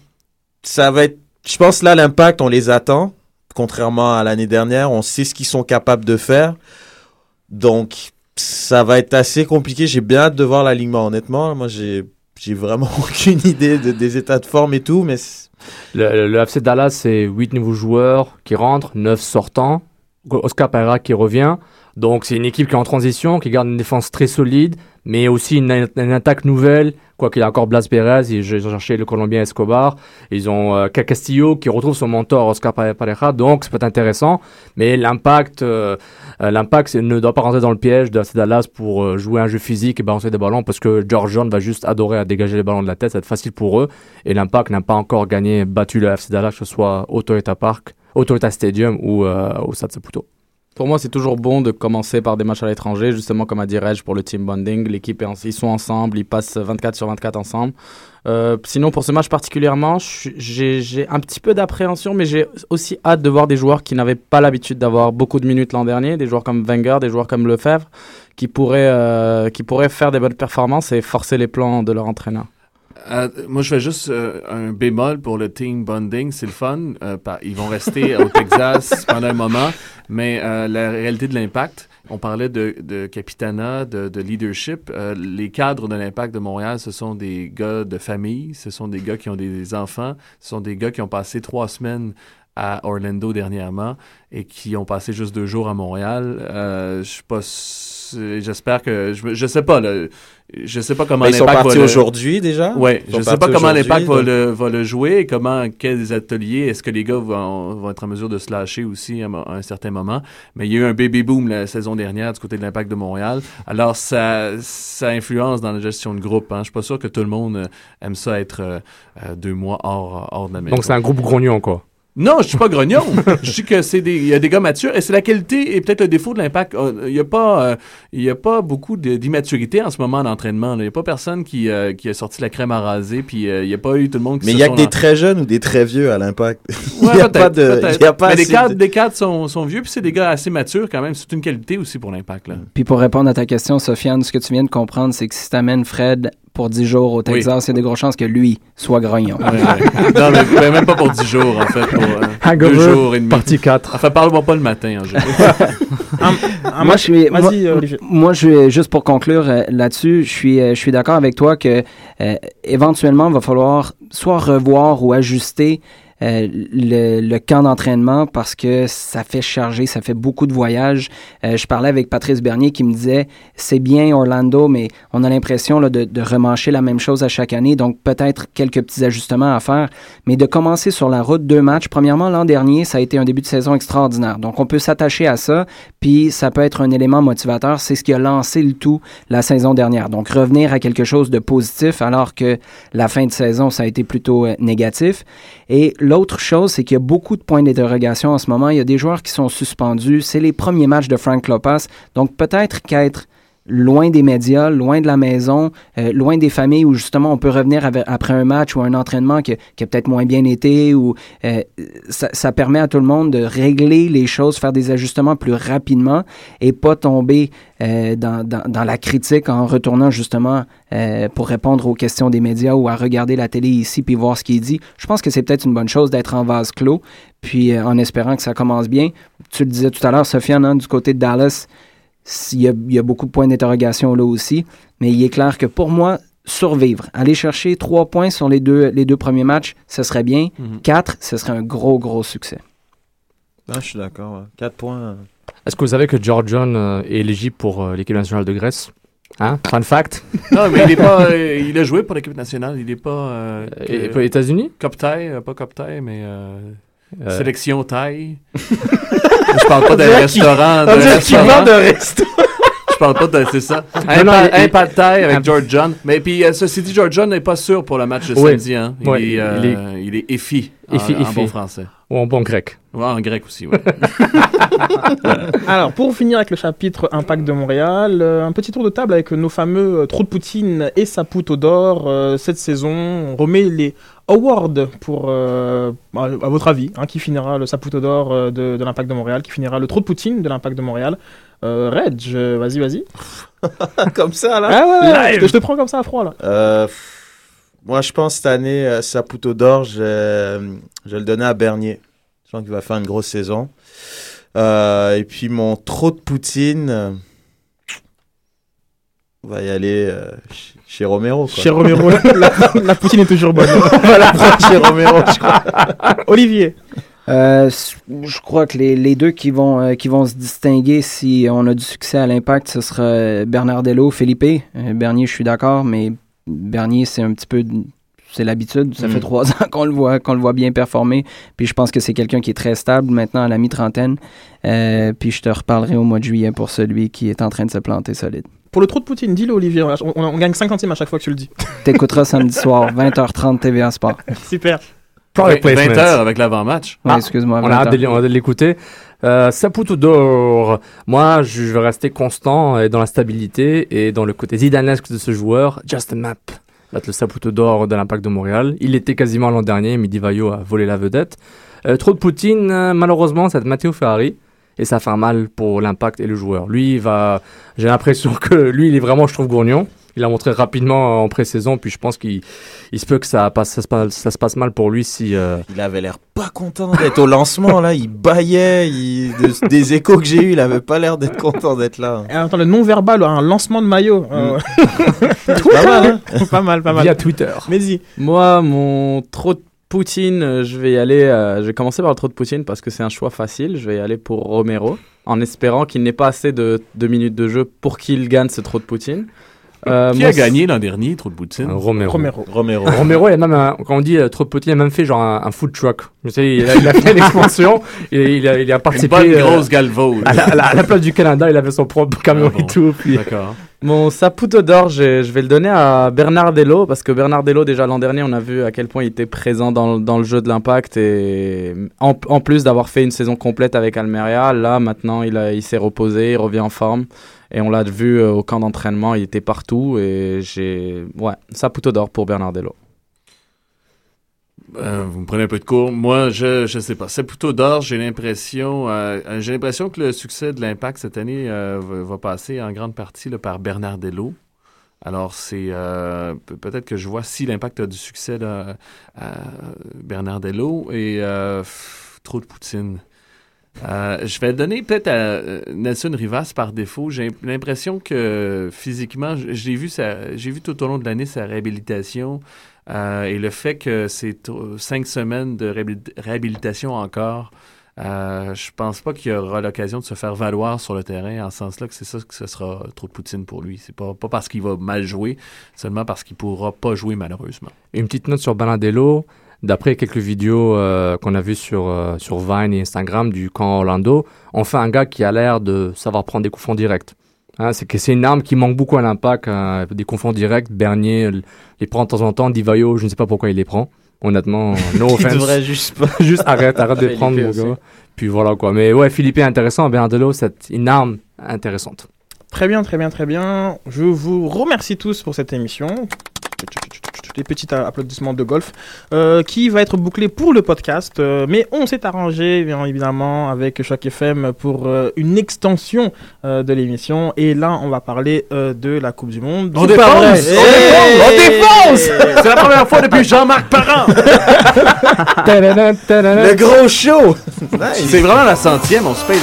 Ça va être. Je pense là l'impact, on les attend. Contrairement à l'année dernière, on sait ce qu'ils sont capables de faire. Donc ça va être assez compliqué. J'ai bien hâte de voir l'alignement. Honnêtement, moi j'ai j'ai vraiment aucune idée de- des états de forme et tout, mais Le, le FC Dallas, c'est 8 nouveaux joueurs qui rentrent, 9 sortants. Oscar Pereira qui revient. Donc, c'est une équipe qui est en transition, qui garde une défense très solide, mais aussi une, une attaque nouvelle. Quoi qu'il y a encore Blas Perez, ils ont cherché le Colombien Escobar. Ils ont euh, Castillo qui retrouve son mentor Oscar Pereira. Donc, ça peut être intéressant. Mais l'impact, euh, euh, l'impact c'est- ne doit pas rentrer dans le piège de Dallas pour euh, jouer un jeu physique et balancer des ballons parce que George John va juste adorer à dégager les ballons de la tête. Ça va être facile pour eux. Et l'impact n'a pas encore gagné, battu le FC Dallas, que ce soit au Toyota Park, au Toyota Stadium ou euh, au Stade Saputo. Pour moi, c'est toujours bon de commencer par des matchs à l'étranger, justement comme a dit Reg pour le team bonding. L'équipe, ils sont ensemble, ils passent 24 sur 24 ensemble. Euh, sinon, pour ce match particulièrement, j'ai un petit peu d'appréhension, mais j'ai aussi hâte de voir des joueurs qui n'avaient pas l'habitude d'avoir beaucoup de minutes l'an dernier, des joueurs comme Wenger, des joueurs comme Lefebvre, qui pourraient, euh, qui pourraient faire des bonnes performances et forcer les plans de leur entraîneur. Euh, moi, je fais juste euh, un bémol pour le team bonding. C'est le fun. Euh, par- ils vont rester au Texas pendant un moment. Mais euh, la réalité de l'impact, on parlait de, de capitana, de, de leadership. Euh, les cadres de l'impact de Montréal, ce sont des gars de famille. Ce sont des gars qui ont des enfants. Ce sont des gars qui ont passé trois semaines à Orlando dernièrement et qui ont passé juste deux jours à Montréal. Euh, je suis pas. s- J'espère que. Je, je sais pas, là. Je sais pas comment Mais ils sont l'Impact va partis le- aujourd'hui déjà? Ouais, Ils sont je sais pas comment l'impact va le, va le jouer et comment, quels ateliers, est-ce que les gars vont, vont être en mesure de se lâcher aussi à, un certain moment. Mais il y a eu un baby boom la saison dernière du côté de l'impact de Montréal. Alors, ça, ça influence dans la gestion de groupe. Hein. Je suis pas sûr que tout le monde euh, aime ça être euh, euh, deux mois hors, hors de la maison. Donc c'est un groupe grognon, quoi. Non, je suis pas grognon. je dis que c'est des, il y a des gars matures et c'est la qualité et peut-être le défaut de l'impact. Euh, Il y a pas, euh, il y a pas beaucoup d'immaturité en ce moment d'entraînement. Il y a pas personne qui, euh, qui a sorti la crème à raser puis euh, il y a pas eu tout le monde qui Mais il y a que des très jeunes ou des très vieux à l'impact. Ouais, il y a pas de, peut-être. il y a pas Mais les assez cadres, de- les cadres sont, sont vieux puis c'est des gars assez matures quand même. C'est une qualité aussi pour l'impact là. Puis pour répondre à ta question, Sofiane, ce que tu viens de comprendre, c'est que si tu amènes Fred pour 10 jours au Texas, il y a de grosses chances que lui soit grognon. Ouais, ouais. non, mais, même pas pour 10 jours, en fait. Pour, euh, deux jours et demi. partie 4. Enfin, parle-moi pas le matin, en général. Moi, je suis, Vas-y, moi, Olivier. moi, je suis, juste pour conclure euh, là-dessus, je suis, euh, je suis d'accord avec toi que euh, éventuellement, il va falloir soit revoir ou ajuster euh, le, camp d'entraînement parce que ça fait charger, ça fait beaucoup de voyages. Euh, je parlais avec Patrice Bernier qui me disait c'est bien Orlando, mais on a l'impression de, de remancher la même chose à chaque année, donc peut-être quelques petits ajustements à faire, mais de commencer sur la route deux matchs. Premièrement, l'an dernier, ça a été un début de saison extraordinaire, donc on peut s'attacher à ça, puis ça peut être un élément motivateur. C'est ce qui a lancé le tout la saison dernière. Donc revenir à quelque chose de positif alors que la fin de saison, ça a été plutôt euh, négatif. Et l'autre chose, c'est qu'il y a beaucoup de points d'interrogation en ce moment. Il y a des joueurs qui sont suspendus. C'est les premiers matchs de Frank Lopez. Donc peut-être qu'être loin des médias, loin de la maison, euh, loin des familles où justement on peut revenir après un match ou un entraînement qui, a peut-être moins bien été ou euh, ça, permet à tout le monde de régler les choses, faire des ajustements plus rapidement et pas tomber euh, dans, la critique en retournant justement pour répondre aux questions des médias ou à regarder la télé ici puis voir ce qui dit. Je pense que c'est peut-être une bonne chose d'être en vase clos puis en espérant que ça commence bien. Tu le disais tout à l'heure, Sofiane, hein, du côté de Dallas, il y, a, il y a beaucoup de points d'interrogation là aussi, mais il est clair que pour moi, survivre, aller chercher trois points sur les deux, les deux premiers matchs, ce serait bien. Mhm. Quatre, ce serait un gros, gros succès. Ah, je suis d'accord. ouais. 4 points. euh. Est-ce que vous savez que George John euh, est éligible pour euh, l'équipe nationale de Grèce? Hein? Fun fact? Non, mais il est pas, euh, il a joué pour l'équipe nationale. Il est pas, euh, Et que- pour les États-Unis? Cop taille, pas cop taille, mais euh, Euh, sélection taille. je parle pas d'un restaurant. d'un restaurant. de resto. Je parle pas de. C'est ça. Un, Non, pa- il- un pas de taille avec un- George John. Mais puis, euh, ceci dit, George John n'est pas sûr pour le match de Oui. samedi. Hein. Il, est, euh, il est- il est effi. en- Effi, en, effi. bon français. Ou en bon grec Ouais, en grec aussi, ouais. Alors, pour finir avec le chapitre Impact de Montréal, euh, un petit tour de table avec nos fameux euh, Trou de Poutine et Saputo d'or. Euh, cette saison, on remet les awards pour, euh, à, votre avis, hein, qui finira le Saputo d'or euh, de, de l'Impact de Montréal, qui finira le Trou de Poutine de l'Impact de Montréal. Euh, Reg, vas-y, vas-y. Comme ça, là? Ah ouais, ouais, je, te, je te prends comme ça à froid, là. Euh, moi, je pense cette année, Saputo d'or, je, je vais le donner à Bernier. Je pense qu'il va faire une grosse saison. Et puis, mon trop de Poutine, on va y aller euh, ch- chez Romero. Quoi. Chez Romero, la, la Poutine est toujours bonne. voilà, chez Romero, je crois. Olivier. Euh, je crois que les, les deux qui vont, euh, qui vont se distinguer si on a du succès à l'impact, ce sera Bernardello, Felipe. Euh, Bernier, je suis d'accord, mais Bernier, c'est un petit peu. C'est l'habitude. Ça Mm. fait trois ans qu'on le voit, qu'on le voit bien performer. Puis je pense que c'est quelqu'un qui est très stable maintenant à la mi-trentaine. Euh, puis je te reparlerai au mois de juillet pour celui qui est en train de se planter solide. Pour le Trou de Poutine, dis-le, Olivier. On, on- on gagne 50 centimes à chaque fois que tu le dis. T'écouteras samedi soir, 20h30 TVA Sport. Super. Product 20 placement. heures avec l'avant-match. Ouais, Ah, excuse-moi. On a hâte 20h. de, l'écouter. Euh, Saputo d'or. Moi, je vais rester constant et dans la stabilité et dans le côté zidanesque de ce joueur. Just a map. Va être le Saputo d'or de l'Impact de Montréal. Il était quasiment l'an dernier. Midi Vaio a volé la vedette. Euh, trop de Poutine, euh, malheureusement, c'est Matteo Ferrari. Et ça fait mal pour l'impact et le joueur. Lui, il va. J'ai l'impression que lui, il est vraiment, je trouve, gourgnon. Il a montré rapidement en pré-saison, puis je pense qu'il il se peut que ça, passe, ça, se passe, ça se passe mal pour lui si. euh, Il avait l'air pas content d'être au lancement, là. Il baillait. il- de- des échos que j'ai eus, il avait pas l'air d'être content d'être là. Et attends, le non-verbal, un lancement de maillot. euh, Pas mal, hein pas mal, pas mal. via Twitter. Mais dis. Moi, mon trop de Poutine, euh, je vais y aller. euh, je vais commencer par le trou de Poutine parce que c'est un choix facile. Je vais y aller pour Romero, en espérant qu'il n'ait pas assez de, de minutes de jeu pour qu'il gagne ce trou de Poutine. Euh, Qui moi, a gagné l'an dernier, trop de Poutine Romero. Romero. Romero. Romero, il a même, un- quand on dit euh, trop de Poutine, il a même fait genre un, un food truck. Vous savez, il a, il a fait l'expansion, et il a, il a Une participé. bonne euh, grosse galvaude. à, la, à la- à la place du Canada, il avait son propre camion Ah bon. et tout. D'accord. Mon Saputo d'or, je, vais le donner à Bernardello parce que Bernardello, déjà l'an dernier, on a vu à quel point il était présent dans, le- jeu de l'impact et en, plus d'avoir fait une saison complète avec Almeria, là maintenant il, il s'est reposé, il revient en forme et on l'a vu euh, au camp d'entraînement, il était partout et j'ai. Ouais, Saputo d'or pour Bernardello. Euh, vous me prenez un peu de cours. Moi, je je sais pas. C'est plutôt d'or. J'ai l'impression euh, euh, j'ai l'impression que le succès de l'Impact cette année va, passer en grande partie là, par Bernardello. Alors c'est pe- peut-être que je vois si l'Impact a du succès là, à Bernardello et pff, trop de Poutine. Je vais donner peut-être à Nelson Rivas par défaut. J'ai l'impression que physiquement, l'ai vu, j'ai vu tout au long de l'année sa réhabilitation et le fait que c'est euh, cinq semaines de réhabil- réhabilitation encore. Euh, je pense pas qu'il y aura l'occasion de se faire valoir sur le terrain en ce sens-là que c'est ça que ce sera trop de Poutine pour lui. C'est pas, pas parce qu'il va mal jouer, seulement parce qu'il pourra pas jouer malheureusement. Une petite note sur Bernardello. D'après quelques vidéos euh, qu'on a vues sur, euh, sur Vine et Instagram du camp Orlando, on fait un gars qui a l'air de savoir prendre des coups francs directs. Hein, c'est que c'est une arme qui manque beaucoup à l'impact. hein, des coups francs directs, Bernier euh, les prend de temps en temps. Divayo, je ne sais pas pourquoi il les prend. Honnêtement, no Il offense. devrait juste pas. juste arrête, arrête de les prendre, mon gars. Puis voilà quoi. Mais ouais, Philippe est intéressant. Bernardello, c'est une arme intéressante. Très bien, très bien, très bien. Je vous remercie tous pour cette émission. Des petits applaudissements de golf euh, qui va être bouclé pour le podcast. euh, mais on s'est arrangé, bien évidemment, avec Choc FM pour euh, une extension euh, de l'émission. Et là, on va parler euh, de la Coupe du Monde. On défonce! On Hey! défonce! On défonce! C'est la première fois depuis Jean-Marc Parent! Le gros show! C'est vraiment la centième, on se paye